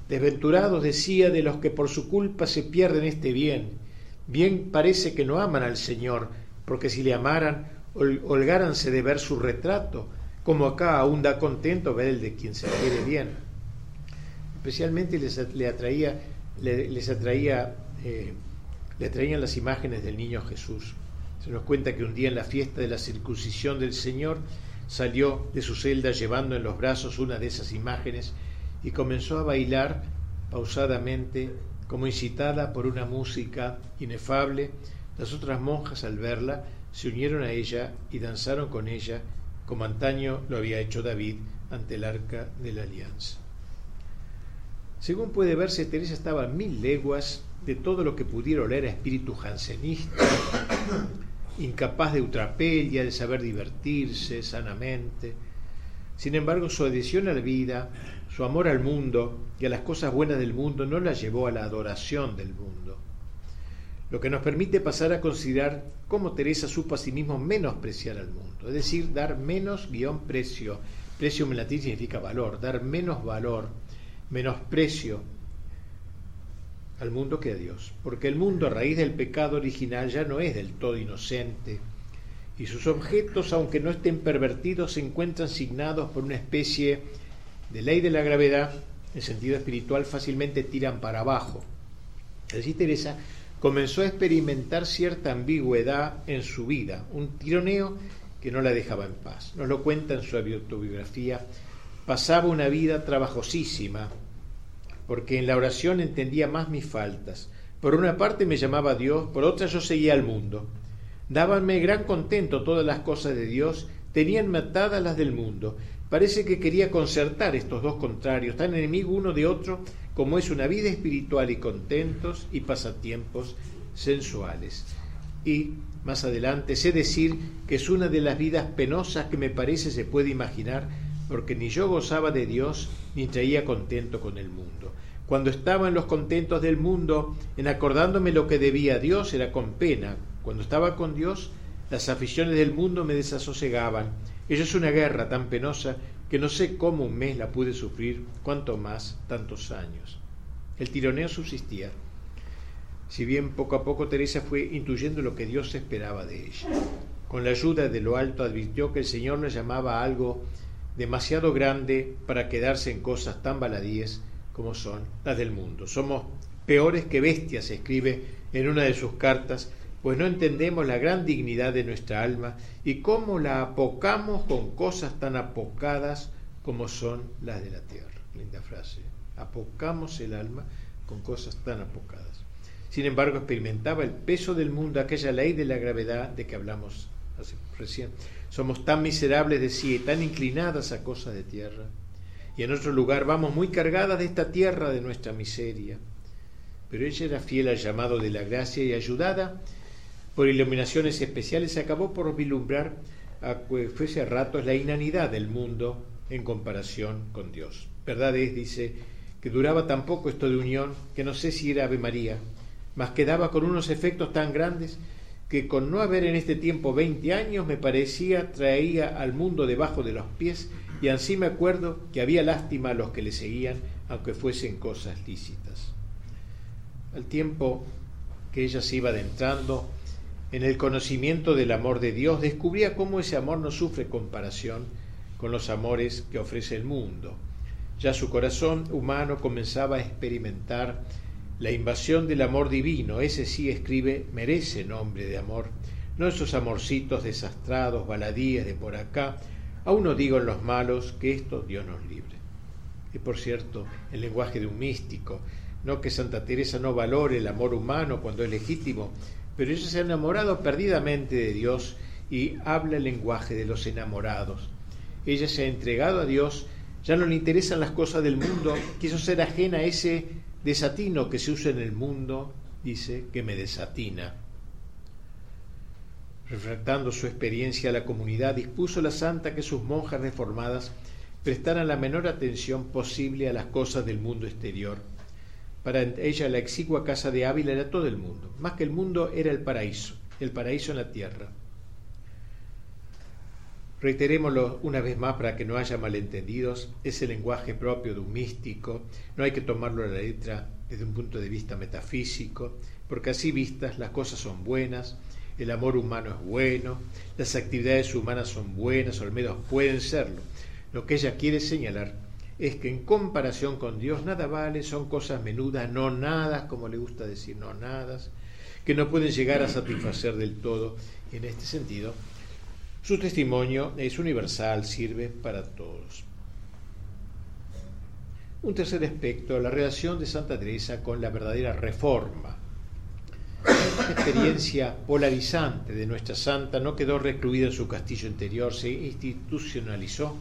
Desventurados decía de los que por su culpa se pierden este bien. Bien parece que no aman al Señor, porque si le amaran holgáranse de ver su retrato, como acá aún da contento ver el de quien se quiere bien. Especialmente les, le atraía, les atraía, eh, le atraían las imágenes del niño Jesús. Se nos cuenta que un día en la fiesta de la circuncisión del Señor salió de su celda llevando en los brazos una de esas imágenes y comenzó a bailar pausadamente, como incitada por una música inefable. Las otras monjas al verla se unieron a ella y danzaron con ella como antaño lo había hecho David ante el arca de la alianza. Según puede verse, Teresa estaba a mil leguas de todo lo que pudiera oler a espíritu jansenista, incapaz de utrapelia, de saber divertirse sanamente. Sin embargo, su adhesión a la vida, su amor al mundo y a las cosas buenas del mundo no la llevó a la adoración del mundo lo que nos permite pasar a considerar cómo Teresa supo a sí mismo menospreciar al mundo, es decir, dar menos guion precio. Precio en latín significa valor, dar menos valor, menosprecio al mundo que a Dios, porque el mundo a raíz del pecado original ya no es del todo inocente, y sus objetos, aunque no estén pervertidos, se encuentran signados por una especie de ley de la gravedad, en sentido espiritual fácilmente tiran para abajo. Así Teresa comenzó a experimentar cierta ambigüedad en su vida, un tironeo que no la dejaba en paz. Nos lo cuenta en su autobiografía. Pasaba una vida trabajosísima, porque en la oración entendía más mis faltas. Por una parte me llamaba Dios, por otra yo seguía al mundo. Dábanme gran contento todas las cosas de Dios, tenían matadas las del mundo. Parece que quería concertar estos dos contrarios, tan enemigos uno de otro, como es una vida espiritual y contentos y pasatiempos sensuales. Y más adelante sé decir que es una de las vidas penosas que me parece se puede imaginar, porque ni yo gozaba de Dios ni traía contento con el mundo. Cuando estaba en los contentos del mundo, en acordándome lo que debía a Dios, era con pena. Cuando estaba con Dios, las aficiones del mundo me desasosegaban. Ello es una guerra tan penosa que no sé cómo un mes la pude sufrir, cuanto más tantos años. El tironeo subsistía. Si bien poco a poco Teresa fue intuyendo lo que Dios esperaba de ella. Con la ayuda de lo alto advirtió que el Señor le llamaba a algo demasiado grande para quedarse en cosas tan baladíes como son las del mundo. Somos peores que bestias, escribe en una de sus cartas, pues no entendemos la gran dignidad de nuestra alma y cómo la apocamos con cosas tan apocadas como son las de la tierra. Linda frase. Apocamos el alma con cosas tan apocadas. Sin embargo, experimentaba el peso del mundo, aquella ley de la gravedad de que hablamos hace, recién. Somos tan miserables de sí, tan inclinadas a cosas de tierra. Y en otro lugar vamos muy cargadas de esta tierra de nuestra miseria. Pero ella era fiel al llamado de la gracia y ayudada por iluminaciones especiales acabó por vislumbrar a que fuese a ratos la inanidad del mundo en comparación con Dios. Verdad es, dice, que duraba tan poco esto de unión que no sé si era Ave María, mas quedaba con unos efectos tan grandes que con no haber en este tiempo veinte años me parecía traía al mundo debajo de los pies y así me acuerdo que había lástima a los que le seguían aunque fuesen cosas lícitas. Al tiempo que ella se iba adentrando en el conocimiento del amor de Dios, descubría cómo ese amor no sufre comparación con los amores que ofrece el mundo. Ya su corazón humano comenzaba a experimentar la invasión del amor divino, ese sí escribe, merece nombre de amor, no esos amorcitos desastrados, baladíes de por acá, aún no digo en los malos que esto Dios nos libre. Y por cierto, el lenguaje de un místico, no que Santa Teresa no valore el amor humano cuando es legítimo, pero ella se ha enamorado perdidamente de Dios y habla el lenguaje de los enamorados. Ella se ha entregado a Dios, ya no le interesan las cosas del mundo, quiso ser ajena a ese desatino que se usa en el mundo, dice, que me desatina. Refractando su experiencia a la comunidad, dispuso la santa que sus monjas reformadas prestaran la menor atención posible a las cosas del mundo exterior. Para ella la exigua casa de Ávila era todo el mundo, más que el mundo era el paraíso, el paraíso en la tierra. Reiterémoslo una vez más para que no haya malentendidos, es el lenguaje propio de un místico, no hay que tomarlo a la letra desde un punto de vista metafísico, porque así vistas las cosas son buenas, el amor humano es bueno, las actividades humanas son buenas, o al menos pueden serlo. Lo que ella quiere señalar es que en comparación con Dios nada vale, son cosas menudas, no nada, como le gusta decir, no nada, que no pueden llegar a satisfacer del todo. Y en este sentido, su testimonio es universal, sirve para todos. Un tercer aspecto, la relación de Santa Teresa con la verdadera reforma. La experiencia polarizante de nuestra santa no quedó recluida en su castillo interior, se institucionalizó,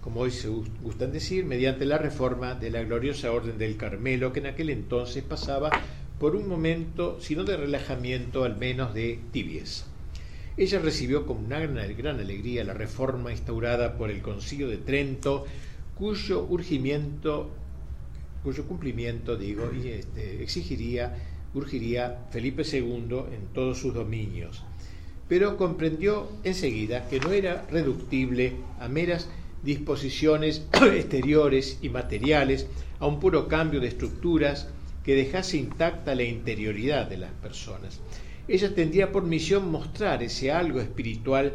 como hoy se gustan decir, mediante la reforma de la gloriosa Orden del Carmelo, que en aquel entonces pasaba por un momento, si no de relajamiento, al menos de tibieza. Ella recibió con una gran, alegría la reforma instaurada por el Concilio de Trento, cuyo urgimiento, cuyo cumplimiento, digo, y este, exigiría, urgiría Felipe II en todos sus dominios. Pero comprendió enseguida que no era reductible a meras disposiciones exteriores y materiales, a un puro cambio de estructuras que dejase intacta la interioridad de las personas ella tendría por misión mostrar ese algo espiritual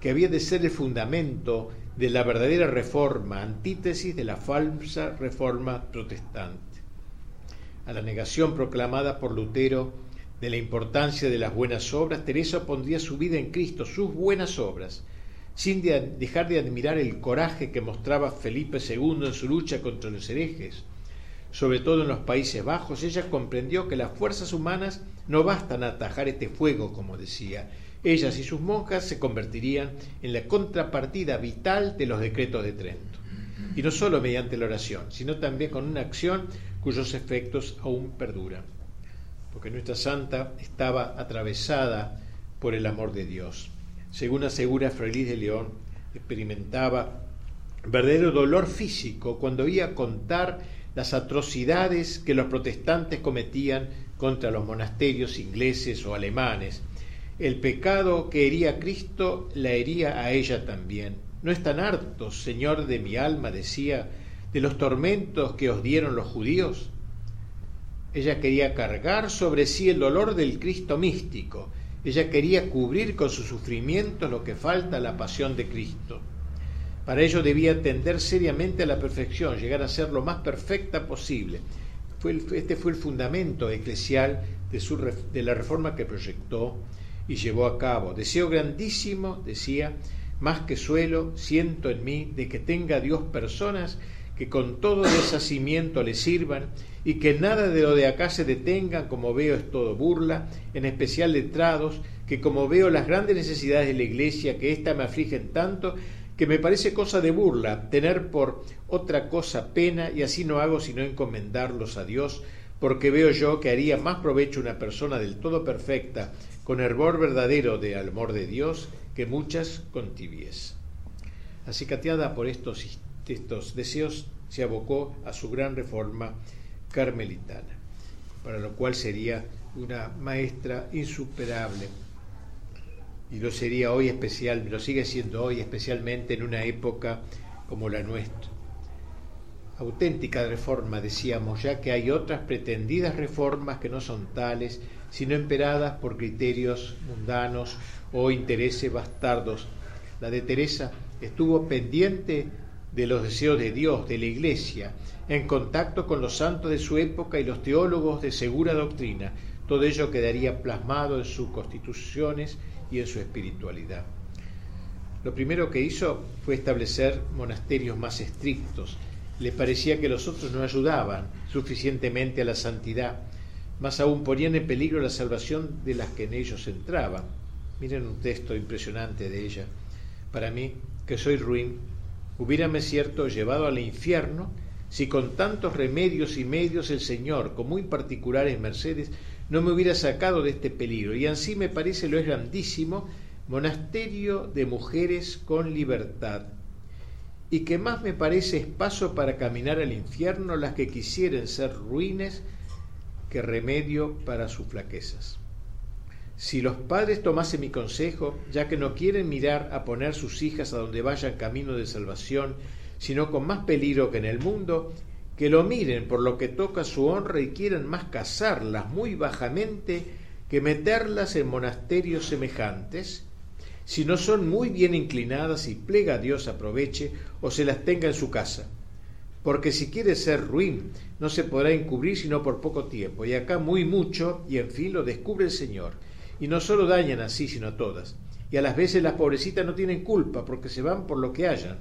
que había de ser el fundamento de la verdadera reforma, antítesis de la falsa reforma protestante. A la negación proclamada por Lutero de la importancia de las buenas obras, Teresa pondría su vida en Cristo, sus buenas obras, sin dejar de admirar el coraje que mostraba Felipe II en su lucha contra los herejes. Sobre todo en los Países Bajos, ella comprendió que las fuerzas humanas no bastan a atajar este fuego, como decía. Ellas y sus monjas se convertirían en la contrapartida vital de los decretos de Trento. Y no solo mediante la oración, sino también con una acción cuyos efectos aún perduran. Porque nuestra santa estaba atravesada por el amor de Dios. Según asegura Feliz de León, experimentaba verdadero dolor físico cuando oía contar las atrocidades que los protestantes cometían contra los monasterios ingleses o alemanes. El pecado que hería a Cristo la hería a ella también. ¿No están hartos, Señor de mi alma, decía, de los tormentos que os dieron los judíos? Ella quería cargar sobre sí el dolor del Cristo místico. Ella quería cubrir con su sufrimiento lo que falta a la pasión de Cristo. Para ello debía atender seriamente a la perfección, llegar a ser lo más perfecta posible. Este fue el fundamento eclesial de, de la reforma que proyectó y llevó a cabo. Deseo grandísimo, decía, más que suelo, siento en mí de que tenga Dios personas que con todo deshacimiento le sirvan y que nada de lo de acá se detengan, como veo es todo burla, en especial letrados, que como veo las grandes necesidades de la iglesia, que ésta me afligen tanto, que me parece cosa de burla tener por otra cosa pena y así no hago sino encomendarlos a Dios, porque veo yo que haría más provecho una persona del todo perfecta, con hervor verdadero de amor de Dios, que muchas con tibieza. Acicateada por estos, estos deseos, se abocó a su gran reforma carmelitana, para lo cual sería una maestra insuperable y lo sería hoy especial, lo sigue siendo hoy especialmente en una época como la nuestra. Auténtica reforma, decíamos, ya que hay otras pretendidas reformas que no son tales, sino emperadas por criterios mundanos o intereses bastardos. La de Teresa estuvo pendiente de los deseos de Dios, de la Iglesia, en contacto con los santos de su época y los teólogos de segura doctrina. Todo ello quedaría plasmado en sus constituciones y en su espiritualidad. Lo primero que hizo fue establecer monasterios más estrictos. Le parecía que los otros no ayudaban suficientemente a la santidad, más aún ponían en peligro la salvación de las que en ellos entraban. Miren un texto impresionante de ella. Para mí, que soy ruin, hubiérame cierto llevado al infierno si con tantos remedios y medios el Señor, con muy particulares mercedes, no me hubiera sacado de este peligro. Y así me parece lo es grandísimo, monasterio de mujeres con libertad. Y que más me parece es paso para caminar al infierno las que quisieren ser ruines que remedio para sus flaquezas. Si los padres tomasen mi consejo, ya que no quieren mirar a poner sus hijas a donde vayan camino de salvación, sino con más peligro que en el mundo, que lo miren por lo que toca su honra y quieran más casarlas muy bajamente que meterlas en monasterios semejantes, si no son muy bien inclinadas y plega a Dios aproveche o se las tenga en su casa. Porque si quiere ser ruin, no se podrá encubrir sino por poco tiempo, y acá muy mucho, y en fin lo descubre el Señor. Y no solo dañan así, sino todas. Y a las veces las pobrecitas no tienen culpa, porque se van por lo que hayan.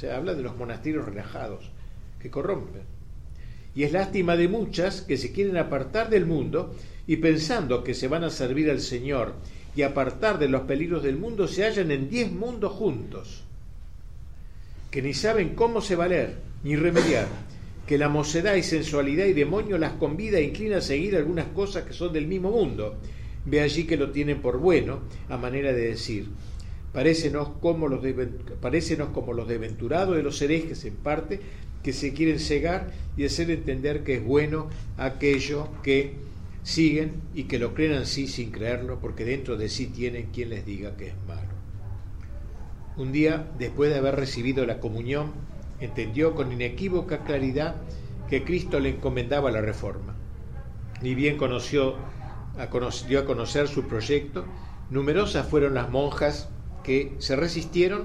O habla de los monasterios relajados, que corrompen. Y es lástima de muchas que se quieren apartar del mundo y pensando que se van a servir al Señor y apartar de los peligros del mundo se hallan en diez mundos juntos, que ni saben cómo se valer ni remediar, que la mocedad y sensualidad y demonio las convida e inclina a seguir algunas cosas que son del mismo mundo. Ve allí que lo tienen por bueno, a manera de decir, parécenos como los, de, como los deventurados de los herejes en parte, que se quieren cegar y hacer entender que es bueno aquello que siguen y que lo creen así sin creerlo, porque dentro de sí tienen quien les diga que es malo. Un día, después de haber recibido la comunión, entendió con inequívoca claridad que Cristo le encomendaba la reforma. Ni bien conoció, dio a conocer su proyecto, numerosas fueron las monjas que se resistieron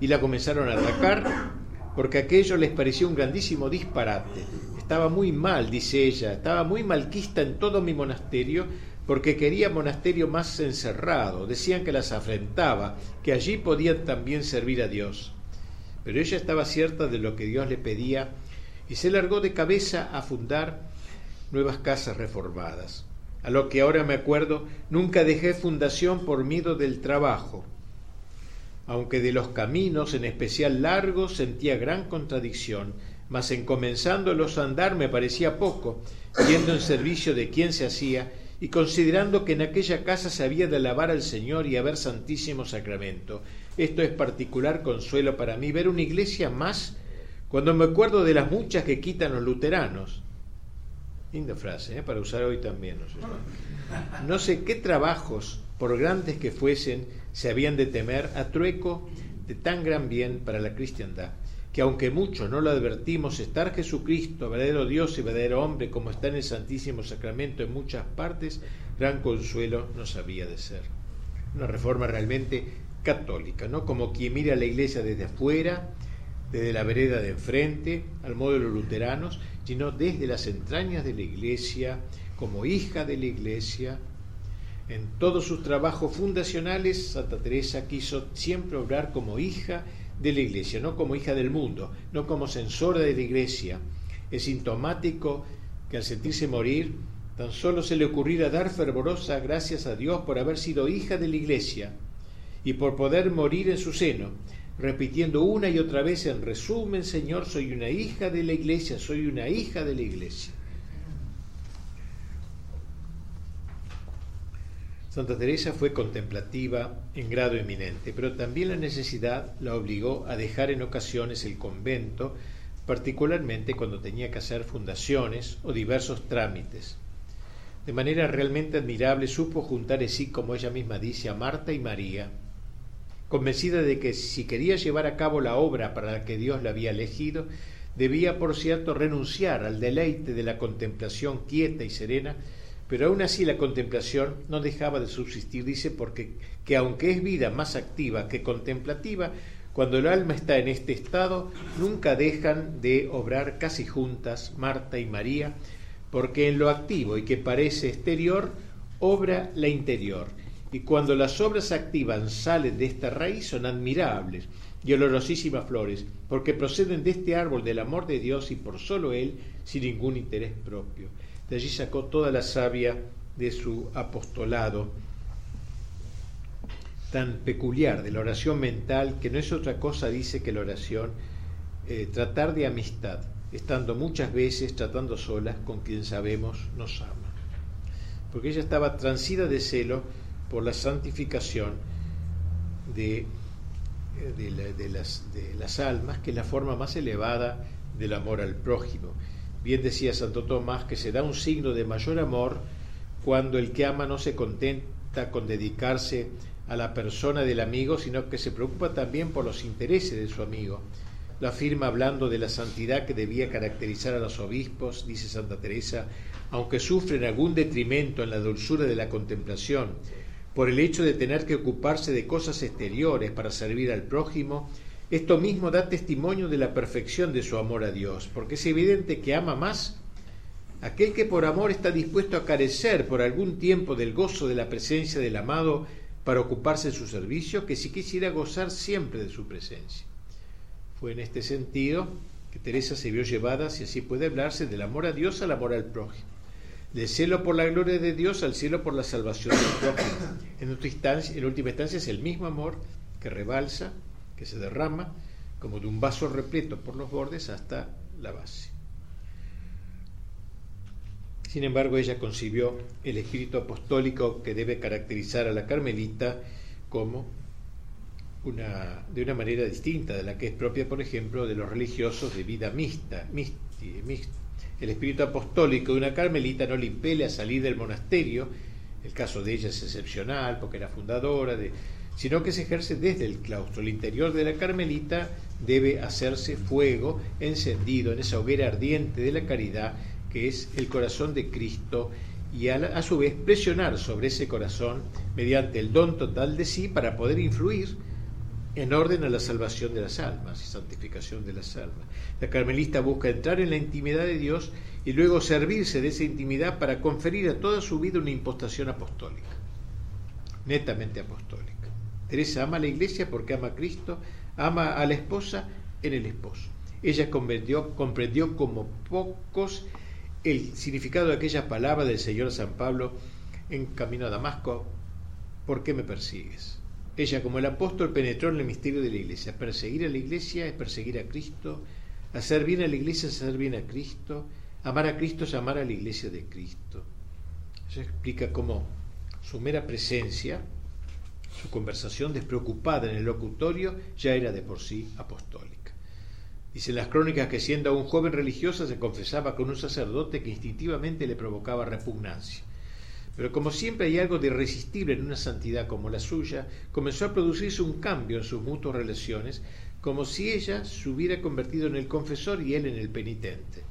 y la comenzaron a atacar porque aquello les pareció un grandísimo disparate. Estaba muy mal, dice ella, estaba muy malquista en todo mi monasterio porque quería monasterio más encerrado, decían que las afrentaba, que allí podían también servir a Dios. Pero ella estaba cierta de lo que Dios le pedía y se largó de cabeza a fundar nuevas casas reformadas. A lo que ahora me acuerdo, nunca dejé fundación por miedo del trabajo, aunque de los caminos, en especial largos, sentía gran contradicción, mas en comenzándolos a andar me parecía poco, yendo en servicio de quien se hacía, y considerando que en aquella casa se había de alabar al Señor y haber santísimo sacramento. Esto es particular consuelo para mí, ver una iglesia más cuando me acuerdo de las muchas que quitan los luteranos. Linda frase, ¿eh? para usar hoy también. No no sé qué trabajos, por grandes que fuesen, se habían de temer a trueco de tan gran bien para la cristiandad que aunque muchos no lo advertimos, estar Jesucristo, verdadero Dios y verdadero hombre, como está en el Santísimo Sacramento en muchas partes, gran consuelo nos había de ser. Una reforma realmente católica, ¿no? Como quien mira a la iglesia desde afuera, desde la vereda de enfrente, al modo de los luteranos, sino desde las entrañas de la iglesia, como hija de la iglesia. En todos sus trabajos fundacionales, Santa Teresa quiso siempre obrar como hija de la Iglesia, no como hija del mundo, no como censora de la Iglesia. Es sintomático que al sentirse morir, tan solo se le ocurriera dar fervorosa gracias a Dios por haber sido hija de la Iglesia y por poder morir en su seno, repitiendo una y otra vez en resumen, Señor, soy una hija de la Iglesia, soy una hija de la Iglesia. Santa Teresa fue contemplativa en grado eminente, pero también la necesidad la obligó a dejar en ocasiones el convento, particularmente cuando tenía que hacer fundaciones o diversos trámites. De manera realmente admirable supo juntar así, como ella misma dice, a Marta y María, convencida de que si quería llevar a cabo la obra para la que Dios la había elegido, debía, por cierto, renunciar al deleite de la contemplación quieta y serena pero aún así la contemplación no dejaba de subsistir, dice, porque que aunque es vida más activa que contemplativa, cuando el alma está en este estado, nunca dejan de obrar casi juntas Marta y María, porque en lo activo y que parece exterior, obra la interior. Y cuando las obras activas salen de esta raíz son admirables y olorosísimas flores, porque proceden de este árbol del amor de Dios y por solo Él, sin ningún interés propio. De allí sacó toda la savia de su apostolado tan peculiar de la oración mental, que no es otra cosa, dice, que la oración, eh, tratar de amistad, estando muchas veces tratando solas con quien sabemos nos ama. Porque ella estaba transida de celo por la santificación de, eh, de, las, de las almas, que es la forma más elevada del amor al prójimo. Bien decía Santo Tomás que se da un signo de mayor amor cuando el que ama no se contenta con dedicarse a la persona del amigo, sino que se preocupa también por los intereses de su amigo. Lo afirma hablando de la santidad que debía caracterizar a los obispos, dice Santa Teresa, aunque sufren algún detrimento en la dulzura de la contemplación, por el hecho de tener que ocuparse de cosas exteriores para servir al prójimo, esto mismo da testimonio de la perfección de su amor a Dios, porque es evidente que ama más aquel que por amor está dispuesto a carecer por algún tiempo del gozo de la presencia del amado para ocuparse de su servicio, que si quisiera gozar siempre de su presencia. Fue en este sentido que Teresa se vio llevada, si así puede hablarse, del amor a Dios al amor al prójimo, del celo por la gloria de Dios al cielo por la salvación del prójimo. En, en última instancia es el mismo amor que rebalsa que se derrama como de un vaso repleto por los bordes hasta la base. Sin embargo, ella concibió el espíritu apostólico que debe caracterizar a la carmelita como una, de una manera distinta de la que es propia, por ejemplo, de los religiosos de vida mixta. El espíritu apostólico de una carmelita no le impele a salir del monasterio, el caso de ella es excepcional porque era fundadora sino que se ejerce desde el claustro. El interior de la Carmelita debe hacerse fuego encendido en esa hoguera ardiente de la caridad que es el corazón de Cristo y a, su vez presionar sobre ese corazón mediante el don total de sí para poder influir en orden a la salvación de las almas y santificación de las almas. La carmelista busca entrar en la intimidad de Dios y luego servirse de esa intimidad para conferir a toda su vida una impostación apostólica, netamente apostólica. Teresa ama a la iglesia porque ama a Cristo, ama a la esposa en el esposo. Ella comprendió, comprendió como pocos el significado de aquella palabra del Señor San Pablo en camino a Damasco, ¿por qué me persigues? Ella, como el apóstol, penetró en el misterio de la iglesia. Perseguir a la iglesia es perseguir a Cristo, hacer bien a la iglesia es hacer bien a Cristo, amar a Cristo es amar a la iglesia de Cristo. Eso explica cómo su mera presencia, su conversación despreocupada en el locutorio, ya era de por sí apostólica. Dicen las crónicas que siendo aún joven religiosa se confesaba con un sacerdote que instintivamente le provocaba repugnancia. Pero como siempre hay algo de irresistible en una santidad como la suya, comenzó a producirse un cambio en sus mutuas relaciones, como si ella se hubiera convertido en el confesor y él en el penitente.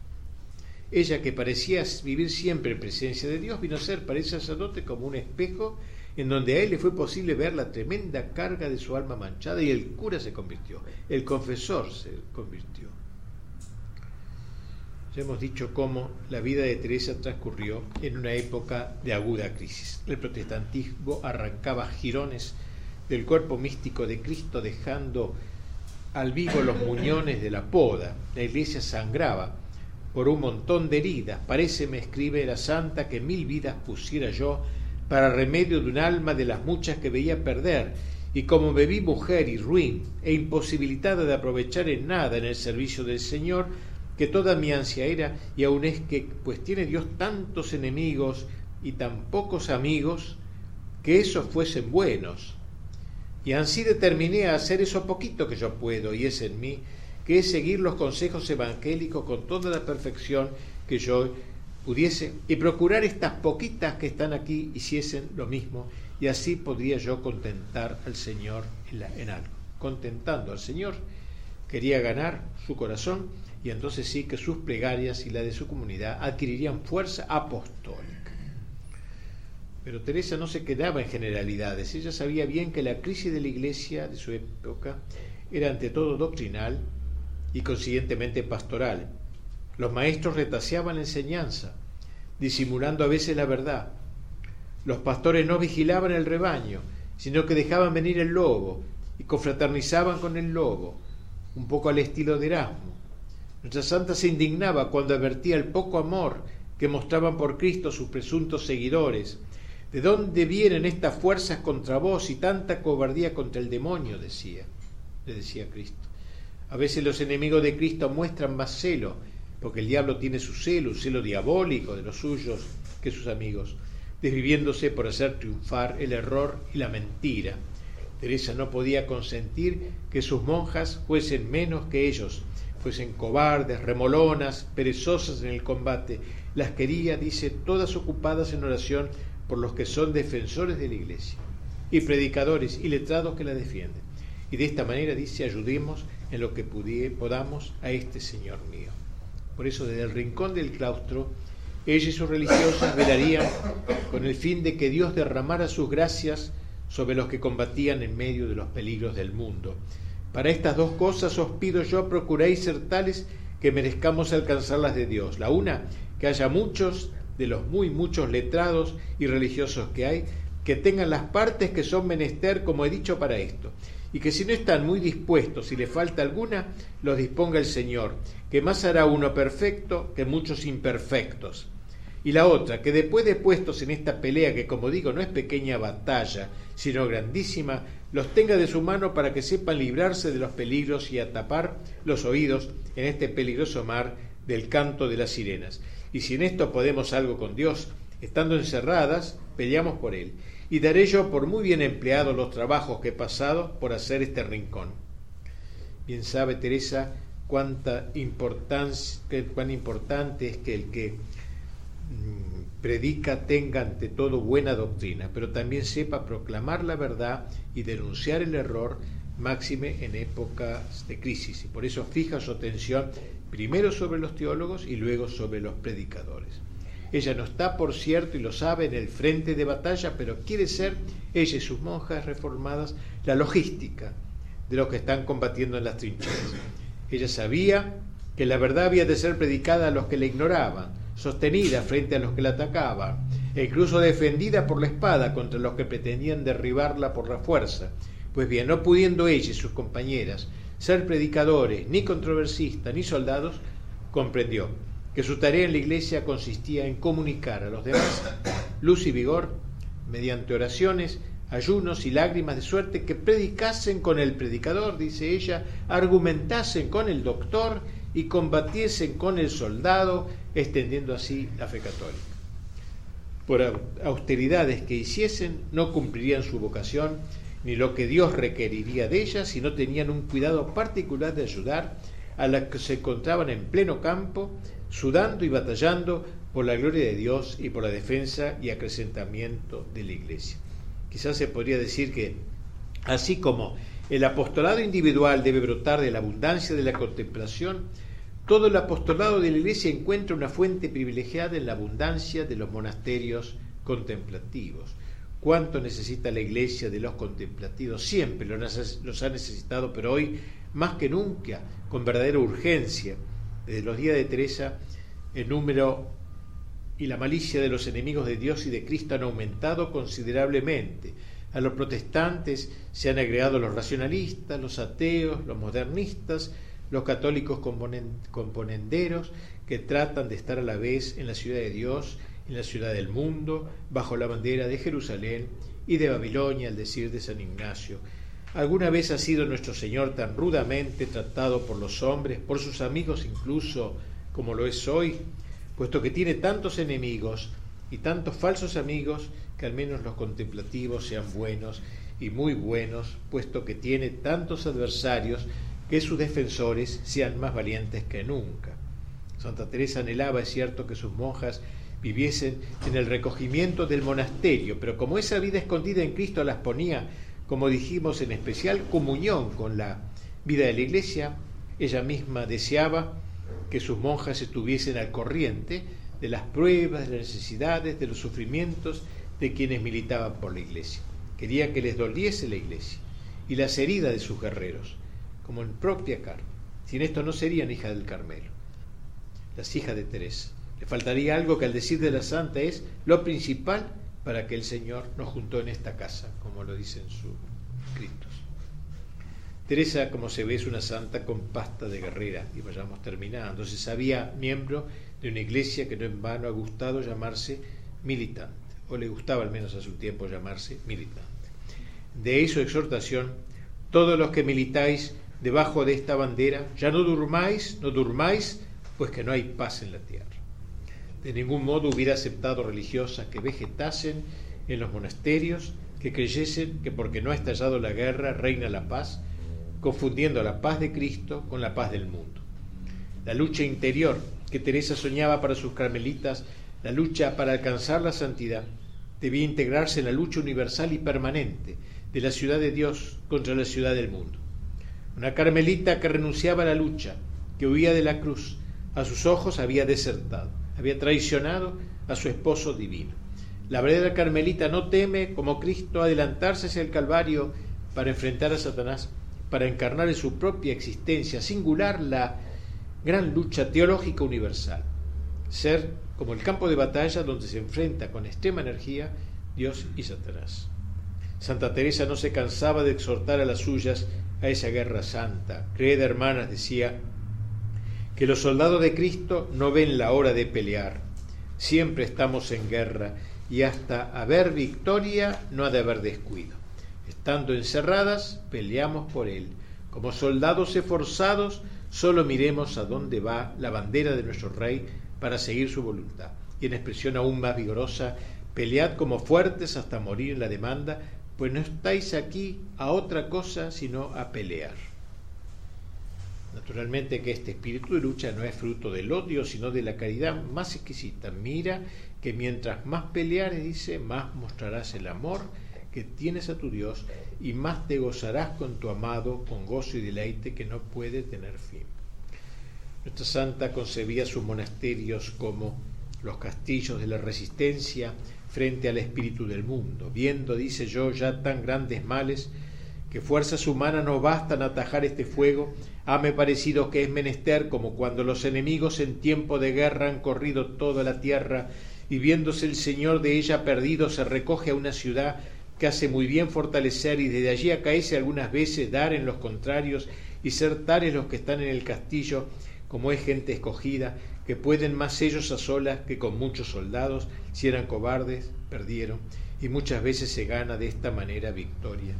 Ella, que parecía vivir siempre en presencia de Dios, vino a ser para el sacerdote como un espejo en donde a él le fue posible ver la tremenda carga de su alma manchada y el cura se convirtió, el confesor se convirtió. Hemos dicho cómo la vida de Teresa transcurrió en una época de aguda crisis. El protestantismo arrancaba jirones del cuerpo místico de Cristo dejando al vivo los muñones de la poda. La iglesia sangraba por un montón de heridas. Parece, me escribe la santa, que mil vidas pusiera yo para remedio de un alma de las muchas que veía perder. Y como me vi mujer y ruin e imposibilitada de aprovechar en nada en el servicio del Señor, que toda mi ansia era, y aun es que, pues tiene Dios tantos enemigos y tan pocos amigos, que esos fuesen buenos. Y así determiné a hacer eso poquito que yo puedo, y es en mí, que es seguir los consejos evangélicos con toda la perfección que yo pudiese, y procurar estas poquitas que están aquí hiciesen lo mismo, y así podría yo contentar al Señor en, en algo. Contentando al Señor, quería ganar su corazón, y entonces sí que sus plegarias y la de su comunidad adquirirían fuerza apostólica. Pero Teresa no se quedaba en generalidades, ella sabía bien que la crisis de la iglesia de su época era ante todo doctrinal y consiguientemente pastoral. Los maestros retaseaban la enseñanza, disimulando a veces la verdad. Los pastores no vigilaban el rebaño, sino que dejaban venir el lobo y confraternizaban con el lobo, un poco al estilo de Erasmo. Nuestra santa se indignaba cuando advertía el poco amor que mostraban por Cristo sus presuntos seguidores. ¿De dónde vienen estas fuerzas contra vos y tanta cobardía contra el demonio? decía, le decía Cristo. A veces los enemigos de Cristo muestran más celo, porque el diablo tiene su celo, un celo diabólico de los suyos que sus amigos, desviviéndose por hacer triunfar el error y la mentira. Teresa no podía consentir que sus monjas fuesen menos que ellos, fuesen cobardes, remolonas, perezosas en el combate. Las quería, dice, todas ocupadas en oración por los que son defensores de la iglesia, y predicadores y letrados que la defienden. Y de esta manera, dice, ayudemos en lo que podamos a este Señor mío. Por eso, desde el rincón del claustro, ella y sus religiosas velarían con el fin de que Dios derramara sus gracias sobre los que combatían en medio de los peligros del mundo para estas dos cosas os pido yo, procuréis ser tales que merezcamos alcanzar las de Dios. La una, que haya muchos de los muy muchos letrados y religiosos que hay, que tengan las partes que son menester, como he dicho, para esto. Y que si no están muy dispuestos y le falta alguna, los disponga el Señor, que más hará uno perfecto que muchos imperfectos. Y la otra, que después de puestos en esta pelea, que como digo no es pequeña batalla, sino grandísima, los tenga de su mano para que sepan librarse de los peligros y atapar los oídos en este peligroso mar del canto de las sirenas. Y si en esto podemos algo con Dios, estando encerradas, peleamos por Él. Y daré yo por muy bien empleados los trabajos que he pasado por hacer este rincón. Bien sabe Teresa cuánta importancia, cuán importante es que el que predica tenga ante todo buena doctrina, pero también sepa proclamar la verdad y denunciar el error máxime en épocas de crisis. Y por eso fija su atención primero sobre los teólogos y luego sobre los predicadores. Ella no está, por cierto, y lo sabe, en el frente de batalla, pero quiere ser, ella y sus monjas reformadas, la logística de los que están combatiendo en las trincheras. Ella sabía que la verdad había de ser predicada a los que la ignoraban, sostenida frente a los que la atacaban, e incluso defendida por la espada contra los que pretendían derribarla por la fuerza. Pues bien, no pudiendo ella y sus compañeras ser predicadores, ni controversistas, ni soldados, comprendió que su tarea en la iglesia consistía en comunicar a los demás luz y vigor mediante oraciones, ayunos y lágrimas de suerte que predicasen con el predicador, dice ella, argumentasen con el doctor y combatiesen con el soldado, extendiendo así la fe católica. Por austeridades que hiciesen, no cumplirían su vocación ni lo que Dios requeriría de ellas si no tenían un cuidado particular de ayudar a las que se encontraban en pleno campo, sudando y batallando por la gloria de Dios y por la defensa y acrecentamiento de la Iglesia. Quizás se podría decir que, así como el apostolado individual debe brotar de la abundancia de la contemplación, todo el apostolado de la Iglesia encuentra una fuente privilegiada en la abundancia de los monasterios contemplativos. ¿Cuánto necesita la Iglesia de los contemplativos? Siempre los ha necesitado, pero hoy más que nunca, con verdadera urgencia. Desde los días de Teresa, el número y la malicia de los enemigos de Dios y de Cristo han aumentado considerablemente. A los protestantes se han agregado los racionalistas, los ateos, los modernistas, los católicos componenderos que tratan de estar a la vez en la ciudad de Dios, en la ciudad del mundo, bajo la bandera de Jerusalén y de Babilonia, al decir de San Ignacio. ¿Alguna vez ha sido nuestro Señor tan rudamente tratado por los hombres, por sus amigos incluso, como lo es hoy? puesto que tiene tantos enemigos y tantos falsos amigos, que al menos los contemplativos sean buenos y muy buenos, puesto que tiene tantos adversarios, que sus defensores sean más valientes que nunca. Santa Teresa anhelaba, es cierto, que sus monjas viviesen en el recogimiento del monasterio, pero como esa vida escondida en Cristo las ponía, como dijimos, en especial comunión con la vida de la Iglesia, ella misma deseaba que sus monjas estuviesen al corriente de las pruebas, de las necesidades, de los sufrimientos de quienes militaban por la iglesia. Quería que les doliese la iglesia y las heridas de sus guerreros, como en propia carne. Sin esto no serían hijas del Carmelo, las hijas de Teresa. Le faltaría algo que al decir de la santa es lo principal para que el Señor nos juntó en esta casa, como lo dice en su escrito. Teresa, como se ve, es una santa con pasta de guerrera, y vayamos terminando. Se sabía miembro de una iglesia que no en vano ha gustado llamarse militante, o le gustaba al menos a su tiempo llamarse militante. De ahí su exhortación, todos los que militáis debajo de esta bandera, ya no durmáis, no durmáis, pues que no hay paz en la tierra. De ningún modo hubiera aceptado religiosas que vegetasen en los monasterios, que creyesen que porque no ha estallado la guerra reina la paz, confundiendo la paz de Cristo con la paz del mundo. La lucha interior que Teresa soñaba para sus carmelitas, la lucha para alcanzar la santidad, debía integrarse en la lucha universal y permanente de la ciudad de Dios contra la ciudad del mundo. Una carmelita que renunciaba a la lucha, que huía de la cruz, a sus ojos había desertado, había traicionado a su esposo divino. La verdadera carmelita no teme, como Cristo, adelantarse hacia el Calvario para enfrentar a Satanás para encarnar en su propia existencia singular la gran lucha teológica universal, ser como el campo de batalla donde se enfrenta con extrema energía Dios y Satanás. Santa Teresa no se cansaba de exhortar a las suyas a esa guerra santa. Creed, hermanas, decía, que los soldados de Cristo no ven la hora de pelear. Siempre estamos en guerra y hasta haber victoria no ha de haber descuido. Estando encerradas, peleamos por él. Como soldados esforzados, solo miremos a dónde va la bandera de nuestro rey para seguir su voluntad. Y en expresión aún más vigorosa, pelead como fuertes hasta morir en la demanda, pues no estáis aquí a otra cosa sino a pelear. Naturalmente que este espíritu de lucha no es fruto del odio, sino de la caridad más exquisita. Mira que mientras más peleares, dice, más mostrarás el amor que tienes a tu Dios y más te gozarás con tu amado con gozo y deleite que no puede tener fin. Nuestra santa concebía sus monasterios como los castillos de la resistencia frente al espíritu del mundo, viendo, dice yo, ya tan grandes males que fuerzas humanas no bastan a atajar este fuego, hame parecido que es menester como cuando los enemigos en tiempo de guerra han corrido toda la tierra y viéndose el Señor de ella perdido se recoge a una ciudad que hace muy bien fortalecer y desde allí acaece algunas veces dar en los contrarios y ser tales los que están en el castillo como es gente escogida, que pueden más ellos a solas que con muchos soldados, si eran cobardes, perdieron, y muchas veces se gana de esta manera victoria.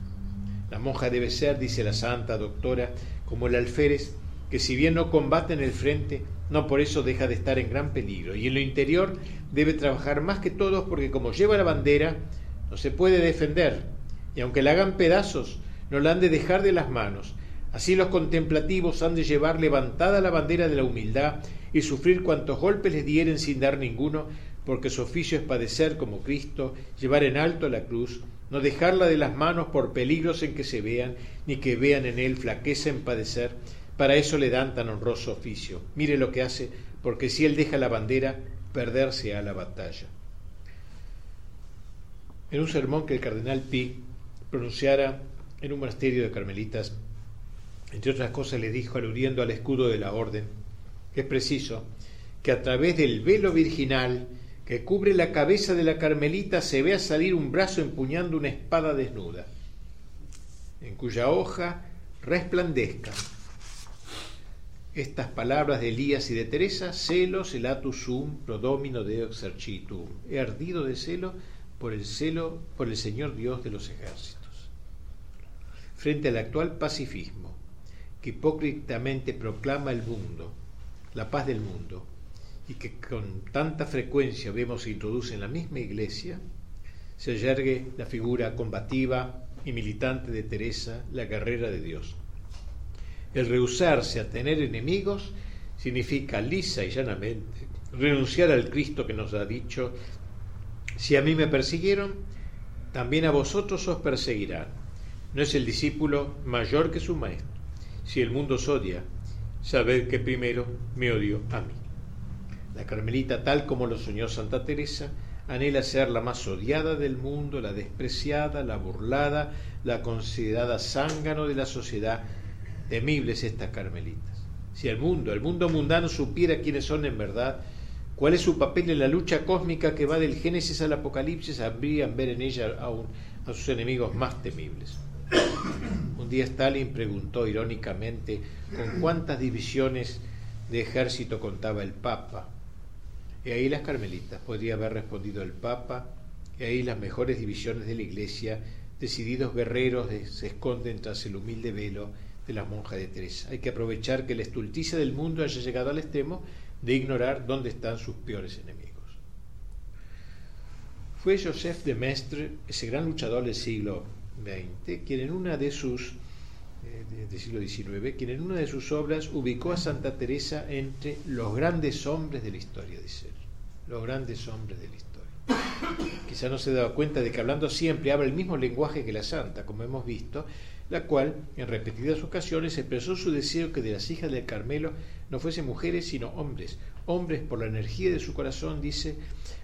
La monja debe ser, dice la santa doctora, como el alférez, que si bien no combate en el frente, no por eso deja de estar en gran peligro, y en lo interior debe trabajar más que todos porque como lleva la bandera, no se puede defender, y aunque la hagan pedazos, no la han de dejar de las manos. Así los contemplativos han de llevar levantada la bandera de la humildad y sufrir cuantos golpes les dieren sin dar ninguno, porque su oficio es padecer como Cristo, llevar en alto la cruz, no dejarla de las manos por peligros en que se vean, ni que vean en él flaqueza en padecer, para eso le dan tan honroso oficio. Mire lo que hace, porque si él deja la bandera, perderse a la batalla. En un sermón que el cardenal Pi pronunciara en un monasterio de carmelitas, entre otras cosas le dijo, aludiendo al escudo de la orden, es preciso que a través del velo virginal que cubre la cabeza de la carmelita se vea salir un brazo empuñando una espada desnuda, en cuya hoja resplandezcan estas palabras de Elías y de Teresa, celos elatus sum prodomino deo exercitum. He ardido de celo por el celo por el Señor Dios de los ejércitos. Frente al actual pacifismo, que hipócritamente proclama el mundo, la paz del mundo, y que con tanta frecuencia vemos se introduce en la misma iglesia, se yergue la figura combativa y militante de Teresa, la guerrera de Dios. El rehusarse a tener enemigos significa lisa y llanamente renunciar al Cristo que nos ha dicho, si a mí me persiguieron, también a vosotros os perseguirán. No es el discípulo mayor que su maestro. Si el mundo os odia, sabed que primero me odio a mí. La Carmelita, tal como lo soñó Santa Teresa, anhela ser la más odiada del mundo, la despreciada, la burlada, la considerada zángano de la sociedad. Temibles estas carmelitas. Si el mundo, el mundo mundano supiera quiénes son en verdad, cuál es su papel en la lucha cósmica que va del Génesis al Apocalipsis, habrían ver en ella a sus enemigos más temibles. Un día Stalin preguntó irónicamente con cuántas divisiones de ejército contaba el Papa y ahí las carmelitas, podría haber respondido el Papa, y ahí las mejores divisiones de la Iglesia, decididos guerreros, se esconden tras el humilde velo de la monja de Teresa. Hay que aprovechar que la estulticia del mundo haya llegado al extremo de ignorar dónde están sus peores enemigos. Fue Joseph de Maistre, ese gran luchador del siglo XX, quien en una de sus eh, del siglo XIX, quien en una de sus obras ubicó a Santa Teresa entre los grandes hombres de la historia, dice él, los grandes hombres de la historia. Quizá no se daba cuenta de que hablando siempre habla el mismo lenguaje que la santa, como hemos visto, la cual en repetidas ocasiones expresó su deseo que de las hijas del Carmelo no fuesen mujeres sino hombres, hombres por la energía de su corazón, dice,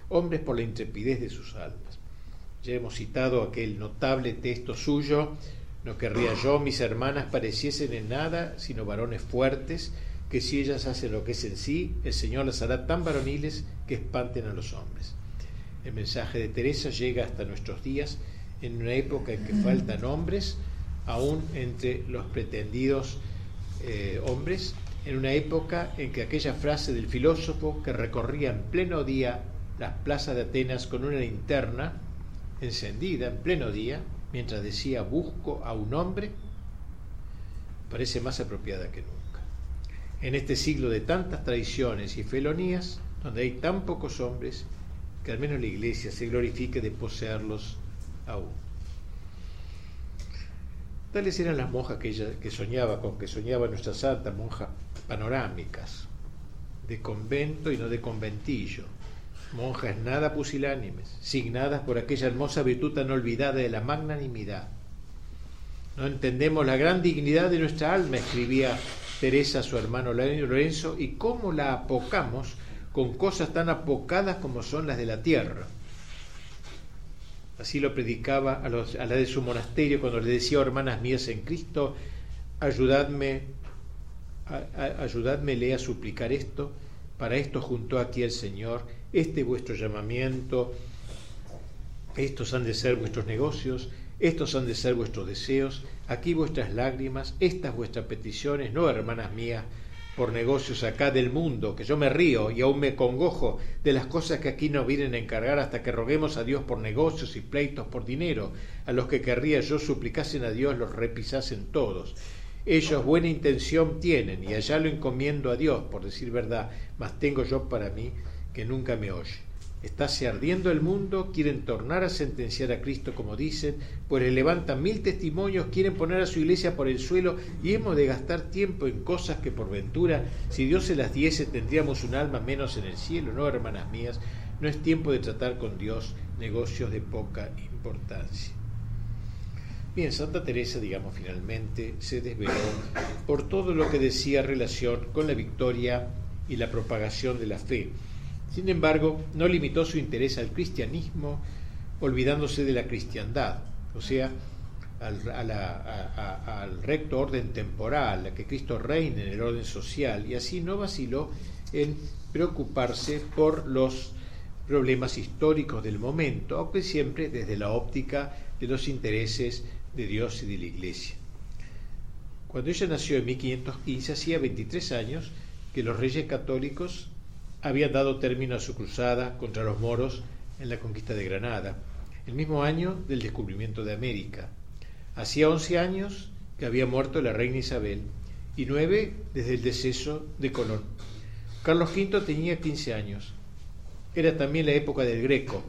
hombres por la intrepidez de sus almas. Ya hemos citado aquel notable texto suyo no querría yo, mis hermanas pareciesen en nada sino varones fuertes, que si ellas hacen lo que es en sí, el Señor las hará tan varoniles que espanten a los hombres. El mensaje de Teresa llega hasta nuestros días en una época en que faltan hombres, aún entre los pretendidos eh, hombres, en una época en que aquella frase del filósofo que recorría en pleno día las plazas de Atenas con una linterna encendida en pleno día, mientras decía busco a un hombre, parece más apropiada que nunca. En este siglo de tantas traiciones y felonías, donde hay tan pocos hombres, que al menos la Iglesia se glorifique de poseerlos aún. Tales eran las monjas que que soñaba con, que soñaba nuestra santa monja panorámicas, de convento y no de conventillo, monjas nada pusilánimes, signadas por aquella hermosa virtud tan olvidada de la magnanimidad. No entendemos la gran dignidad de nuestra alma, escribía Teresa a su hermano Lorenzo, y cómo la apocamos con cosas tan apocadas como son las de la tierra. Así lo predicaba a, los, a la de su monasterio cuando le decía, oh, hermanas mías en Cristo, ayudadme, a, ayudadme a suplicar esto. Para esto juntó aquí el Señor, este vuestro llamamiento, estos han de ser vuestros negocios, estos han de ser vuestros deseos, aquí vuestras lágrimas, estas vuestras peticiones, no hermanas mías, por negocios acá del mundo, que yo me río y aún me congojo de las cosas que aquí nos vienen a encargar hasta que roguemos a Dios por negocios y pleitos por dinero, a los que querría yo suplicasen a Dios los repisasen todos. Ellos buena intención tienen y allá lo encomiendo a Dios, por decir verdad, mas tengo yo para mí que nunca me oye. Estáse ardiendo el mundo, quieren tornar a sentenciar a Cristo como dicen, pues le levantan mil testimonios, quieren poner a su iglesia por el suelo y hemos de gastar tiempo en cosas que por ventura, si Dios se las diese, tendríamos un alma menos en el cielo, no, hermanas mías, no es tiempo de tratar con Dios negocios de poca importancia. Bien, Santa Teresa, digamos finalmente, se desveló por todo lo que decía relación con la victoria y la propagación de la fe sin embargo, no limitó su interés al cristianismo olvidándose de la cristiandad, o sea, al, recto orden temporal, a que Cristo reine en el orden social, y así no vaciló en preocuparse por los problemas históricos del momento, aunque siempre desde la óptica de los intereses de Dios y de la Iglesia. Cuando ella nació en 1515, hacía 23 años que los reyes católicos había dado término a su cruzada contra los moros en la conquista de Granada, el mismo año del descubrimiento de América. Hacía once años que había muerto la reina Isabel y nueve desde el deceso de Colón. Carlos V tenía quince años. Era también la época del Greco.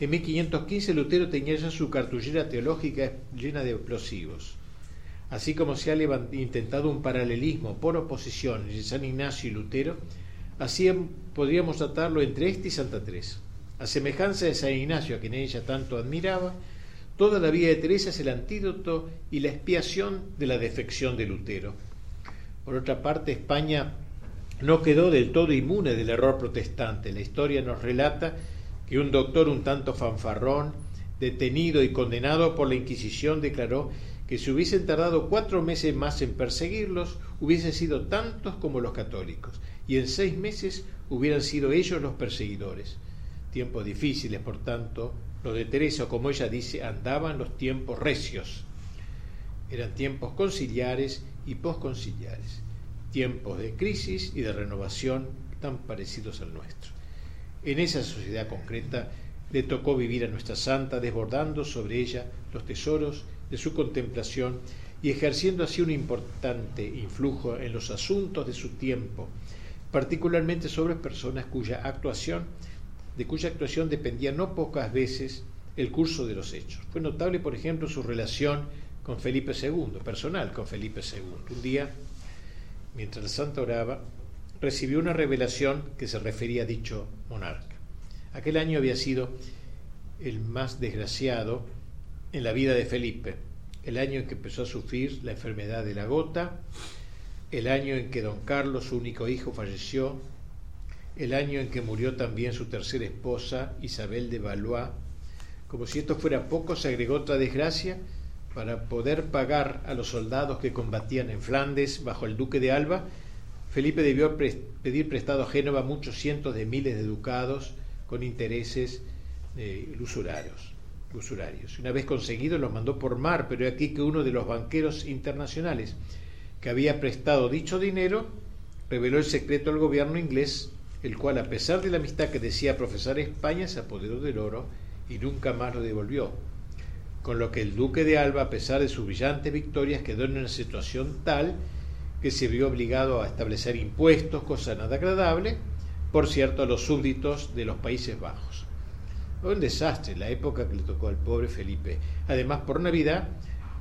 En 1515 Lutero tenía ya su cartullera teológica llena de explosivos. Así como se ha intentado un paralelismo por oposición entre San Ignacio y Lutero, Así podríamos tratarlo entre este y Santa Teresa. A semejanza de San Ignacio, a quien ella tanto admiraba, toda la vida de Teresa es el antídoto y la expiación de la defección de Lutero. Por otra parte, España no quedó del todo inmune del error protestante. La historia nos relata que un doctor un tanto fanfarrón, detenido y condenado por la Inquisición, declaró que si hubiesen tardado cuatro meses más en perseguirlos, hubiesen sido tantos como los católicos y en seis meses hubieran sido ellos los perseguidores. Tiempos difíciles, por tanto, los de Teresa, como ella dice, andaban los tiempos recios. Eran tiempos conciliares y posconciliares, tiempos de crisis y de renovación tan parecidos al nuestro. En esa sociedad concreta le tocó vivir a nuestra santa desbordando sobre ella los tesoros de su contemplación y ejerciendo así un importante influjo en los asuntos de su tiempo, particularmente sobre personas cuya actuación, de cuya actuación dependía no pocas veces el curso de los hechos. Fue notable, por ejemplo, su relación con Felipe II, personal con Felipe II. Un día, mientras el santo oraba, recibió una revelación que se refería a dicho monarca. Aquel año había sido el más desgraciado en la vida de Felipe, el año en que empezó a sufrir la enfermedad de la gota, el año en que don Carlos, su único hijo, falleció, el año en que murió también su tercera esposa, Isabel de Valois. Como si esto fuera poco, se agregó otra desgracia para poder pagar a los soldados que combatían en Flandes bajo el duque de Alba. Felipe debió pedir prestado a Génova muchos cientos de miles de ducados con intereses eh, usurarios. Una vez conseguido los mandó por mar, pero aquí que uno de los banqueros internacionales que había prestado dicho dinero, reveló el secreto al gobierno inglés, el cual, a pesar de la amistad que decía profesar España, se apoderó del oro y nunca más lo devolvió. Con lo que el duque de Alba, a pesar de sus brillantes victorias, quedó en una situación tal que se vio obligado a establecer impuestos, cosa nada agradable, por cierto, a los súbditos de los Países Bajos. Fue un desastre la época que le tocó al pobre Felipe. Además, por Navidad,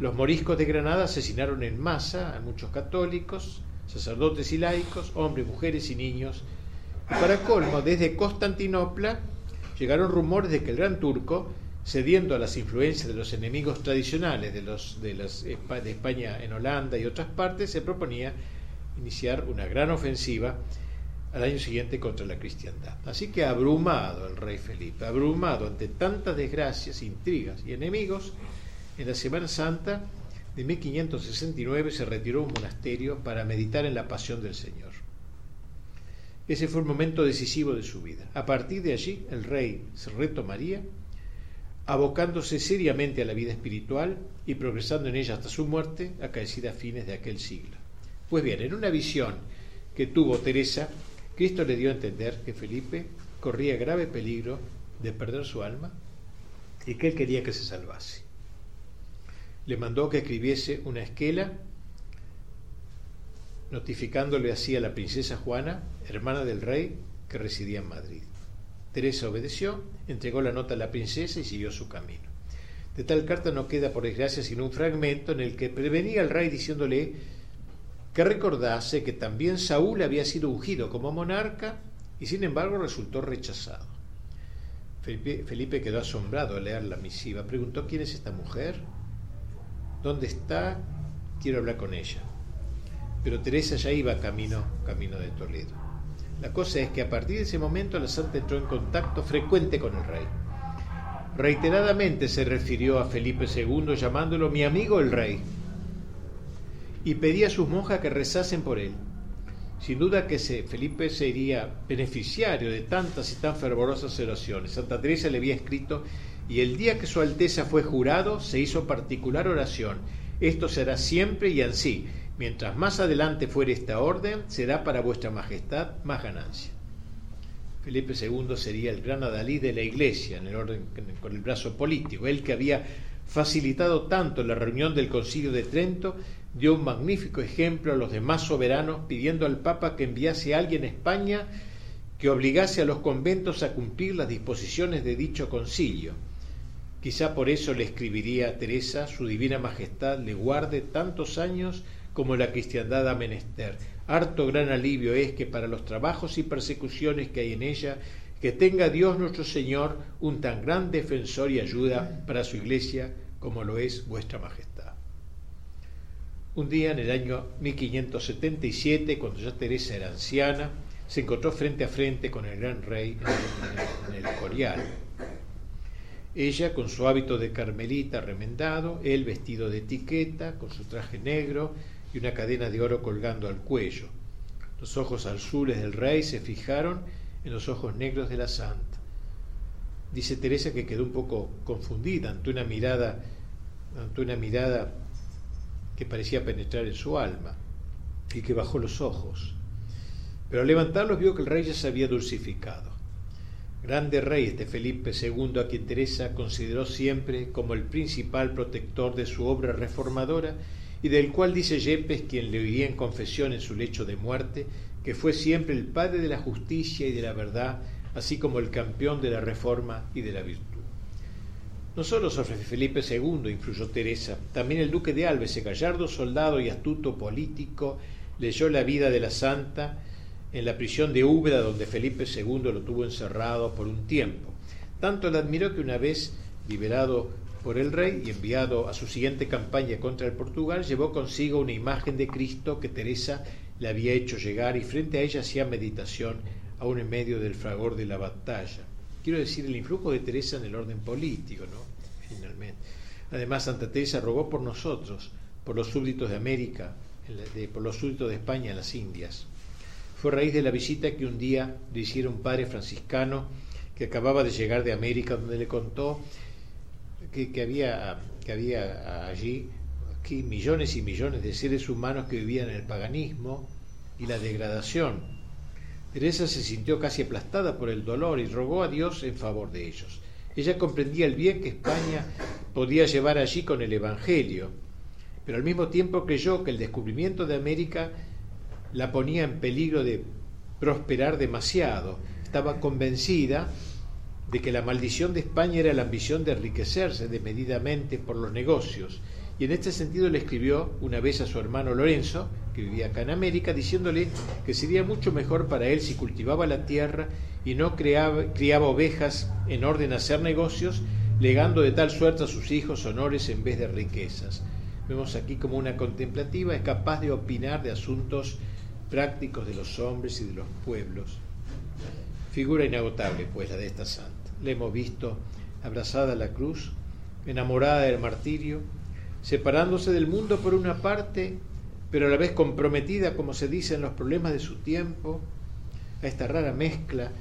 los moriscos de Granada asesinaron en masa a muchos católicos, sacerdotes y laicos, hombres, mujeres y niños. Y para colmo, desde Constantinopla llegaron rumores de que el gran turco, cediendo a las influencias de los enemigos tradicionales de, los, de, España en Holanda y otras partes, se proponía iniciar una gran ofensiva al año siguiente contra la cristiandad. Así que abrumado el rey Felipe, abrumado ante tantas desgracias, intrigas y enemigos, en la Semana Santa de 1569 se retiró a un monasterio para meditar en la pasión del Señor. Ese fue el momento decisivo de su vida. A partir de allí, el rey se retomaría, abocándose seriamente a la vida espiritual y progresando en ella hasta su muerte, acaecida a fines de aquel siglo. Pues bien, en una visión que tuvo Teresa, Cristo le dio a entender que Felipe corría grave peligro de perder su alma y que él quería que se salvase. Le mandó que escribiese una esquela notificándole así a la princesa Juana, hermana del rey, que residía en Madrid. Teresa obedeció, entregó la nota a la princesa y siguió su camino. De tal carta no queda, por desgracia, sino un fragmento en el que prevenía al rey diciéndole que recordase que también Saúl había sido ungido como monarca y sin embargo resultó rechazado. Felipe, quedó asombrado al leer la misiva. Preguntó quién es esta mujer, dónde está, quiero hablar con ella. Pero Teresa ya iba camino, camino de Toledo. La cosa es que a partir de ese momento la santa entró en contacto frecuente con el rey. Reiteradamente se refirió a Felipe II llamándolo mi amigo el rey y pedía a sus monjas que rezasen por él. Sin duda que Felipe sería beneficiario de tantas y tan fervorosas oraciones. Santa Teresa le había escrito, y el día que su Alteza fue jurado, se hizo particular oración. Esto será siempre y así. Mientras más adelante fuere esta orden, será para vuestra majestad más ganancia. Felipe II sería el gran adalí de la Iglesia en el orden con el brazo político, él que había facilitado tanto la reunión del Concilio de Trento dio un magnífico ejemplo a los demás soberanos pidiendo al Papa que enviase a alguien a España que obligase a los conventos a cumplir las disposiciones de dicho concilio. Quizá por eso le escribiría a Teresa, su divina majestad le guarde tantos años como la cristiandad ha menester. Harto gran alivio es que para los trabajos y persecuciones que hay en ella, que tenga Dios nuestro Señor un tan gran defensor y ayuda para su iglesia como lo es vuestra majestad. Un día en el año 1577, cuando ya Teresa era anciana, se encontró frente a frente con el gran rey en el, Corial. Ella con su hábito de carmelita remendado, él vestido de etiqueta, con su traje negro y una cadena de oro colgando al cuello. Los ojos azules del rey se fijaron en los ojos negros de la santa. Dice Teresa que quedó un poco confundida ante una mirada, ante una mirada que parecía penetrar en su alma y que bajó los ojos. Pero al levantarlos vio que el rey ya se había dulcificado. Grande rey este Felipe II, a quien Teresa consideró siempre como el principal protector de su obra reformadora y del cual dice Yepes, quien le oiría en confesión en su lecho de muerte, que fue siempre el padre de la justicia y de la verdad, así como el campeón de la reforma y de la virtud. No solo sobre Felipe II influyó Teresa, también el duque de Alba, ese gallardo soldado y astuto político, leyó la vida de la santa en la prisión de Úbeda, donde Felipe II lo tuvo encerrado por un tiempo. Tanto la admiró que una vez liberado por el rey y enviado a su siguiente campaña contra el Portugal, llevó consigo una imagen de Cristo que Teresa le había hecho llegar y frente a ella hacía meditación aún en medio del fragor de la batalla quiero decir, el influjo de Teresa en el orden político, ¿no? Finalmente. Además, Santa Teresa rogó por nosotros, por los súbditos de América, por los súbditos de España en las Indias. Fue a raíz de la visita que un día le hicieron un padre franciscano que acababa de llegar de América, donde le contó que, había, que había allí aquí millones y millones de seres humanos que vivían en el paganismo y la degradación Teresa se sintió casi aplastada por el dolor y rogó a Dios en favor de ellos. Ella comprendía el bien que España podía llevar allí con el Evangelio, pero al mismo tiempo creyó que el descubrimiento de América la ponía en peligro de prosperar demasiado. Estaba convencida de que la maldición de España era la ambición de enriquecerse desmedidamente por los negocios y en este sentido le escribió una vez a su hermano Lorenzo, que vivía acá en América, diciéndole que sería mucho mejor para él si cultivaba la tierra y no criaba ovejas en orden a hacer negocios, legando de tal suerte a sus hijos honores en vez de riquezas. Vemos aquí como una contemplativa es capaz de opinar de asuntos prácticos de los hombres y de los pueblos. Figura inagotable, pues, la de esta santa. La hemos visto abrazada a la cruz, enamorada del martirio, separándose del mundo por una parte, pero a la vez comprometida, como se dice, en los problemas de su tiempo, a esta rara mezcla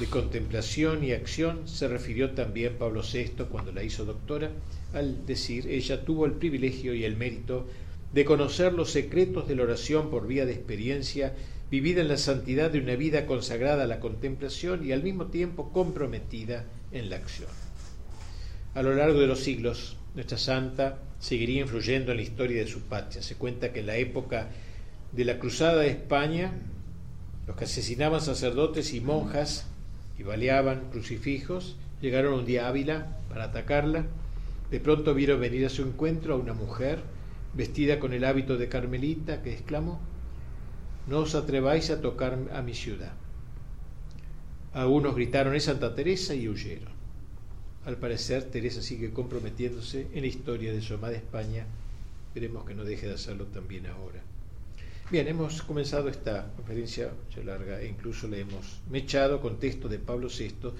de contemplación y acción se refirió también Pablo VI cuando la hizo doctora, al decir, ella tuvo el privilegio y el mérito de conocer los secretos de la oración por vía de experiencia, vivida en la santidad de una vida consagrada a la contemplación y al mismo tiempo comprometida en la acción. A lo largo de los siglos, nuestra santa seguiría influyendo en la historia de su patria. Se cuenta que en la época de la Cruzada de España, los que asesinaban sacerdotes y monjas y baleaban crucifijos llegaron un día a Ávila para atacarla. De pronto vieron venir a su encuentro a una mujer vestida con el hábito de Carmelita que exclamó, no os atreváis a tocar a mi ciudad. Algunos gritaron es Santa Teresa y huyeron. Al parecer Teresa sigue comprometiéndose en la historia de su amada España. Veremos que no deje de hacerlo también ahora. Bien, hemos comenzado esta conferencia mucho larga e incluso le hemos mechado con textos de Pablo VI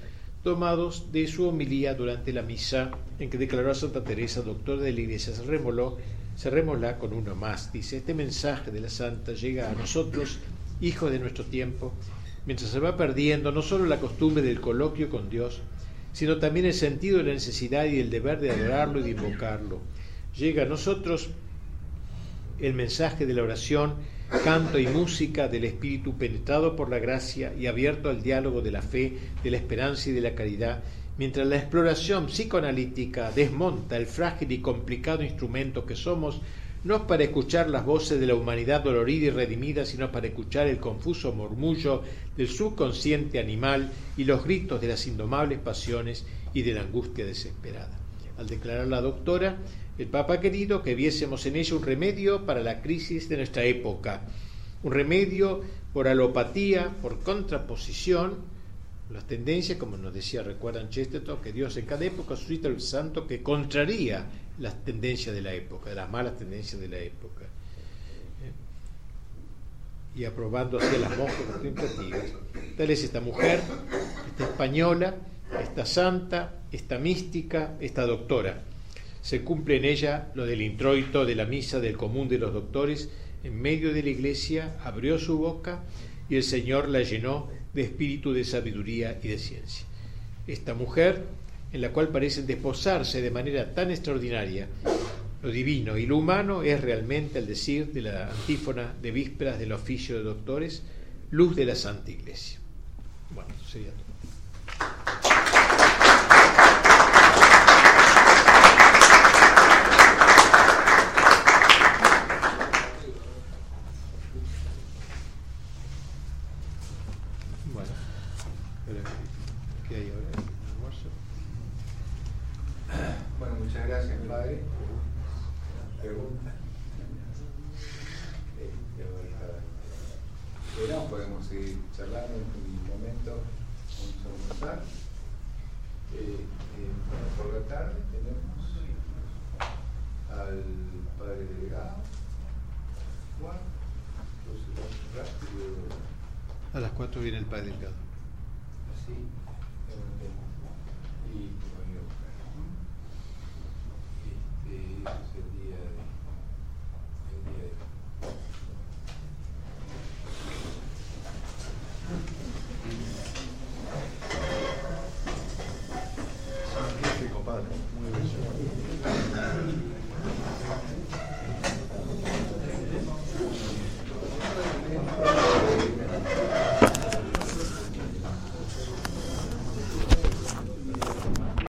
tomados de su homilía durante la misa en que declaró a Santa Teresa doctora de la Iglesia. Se remoló, se remolá con uno más. Dice, este mensaje de la Santa llega a nosotros, hijos de nuestro tiempo, mientras se va perdiendo no solo la costumbre del coloquio con Dios, sino también el sentido de la necesidad y el deber de adorarlo y de invocarlo. Llega a nosotros el mensaje de la oración canto y música del espíritu penetrado por la gracia y abierto al diálogo de la fe, de la esperanza y de la caridad, mientras la exploración psicoanalítica desmonta el frágil y complicado instrumento que somos, no para escuchar las voces de la humanidad dolorida y redimida, sino para escuchar el confuso murmullo del subconsciente animal y los gritos de las indomables pasiones y de la angustia desesperada. Al declarar la doctora, el Papa ha querido que viésemos en ella un remedio para la crisis de nuestra época, un remedio por alopatía, por contraposición, las tendencias, como nos decía, recuerdan Chesterton, que Dios en cada época suscita el santo que contraría las tendencias de la época, las malas tendencias de la época. Y aprobando así las monjas contemplativas. Tal es esta mujer, esta española, esta santa, esta mística, esta doctora se cumple en ella lo del introito de la misa del común de los doctores, en medio de la iglesia abrió su boca y el Señor la llenó de espíritu de sabiduría y de ciencia. Esta mujer, en la cual parecen desposarse de manera tan extraordinaria lo divino y lo humano, es realmente, al decir de la antífona de vísperas del oficio de doctores, luz de la Santa Iglesia. Bueno. Viene el Padre Delgado.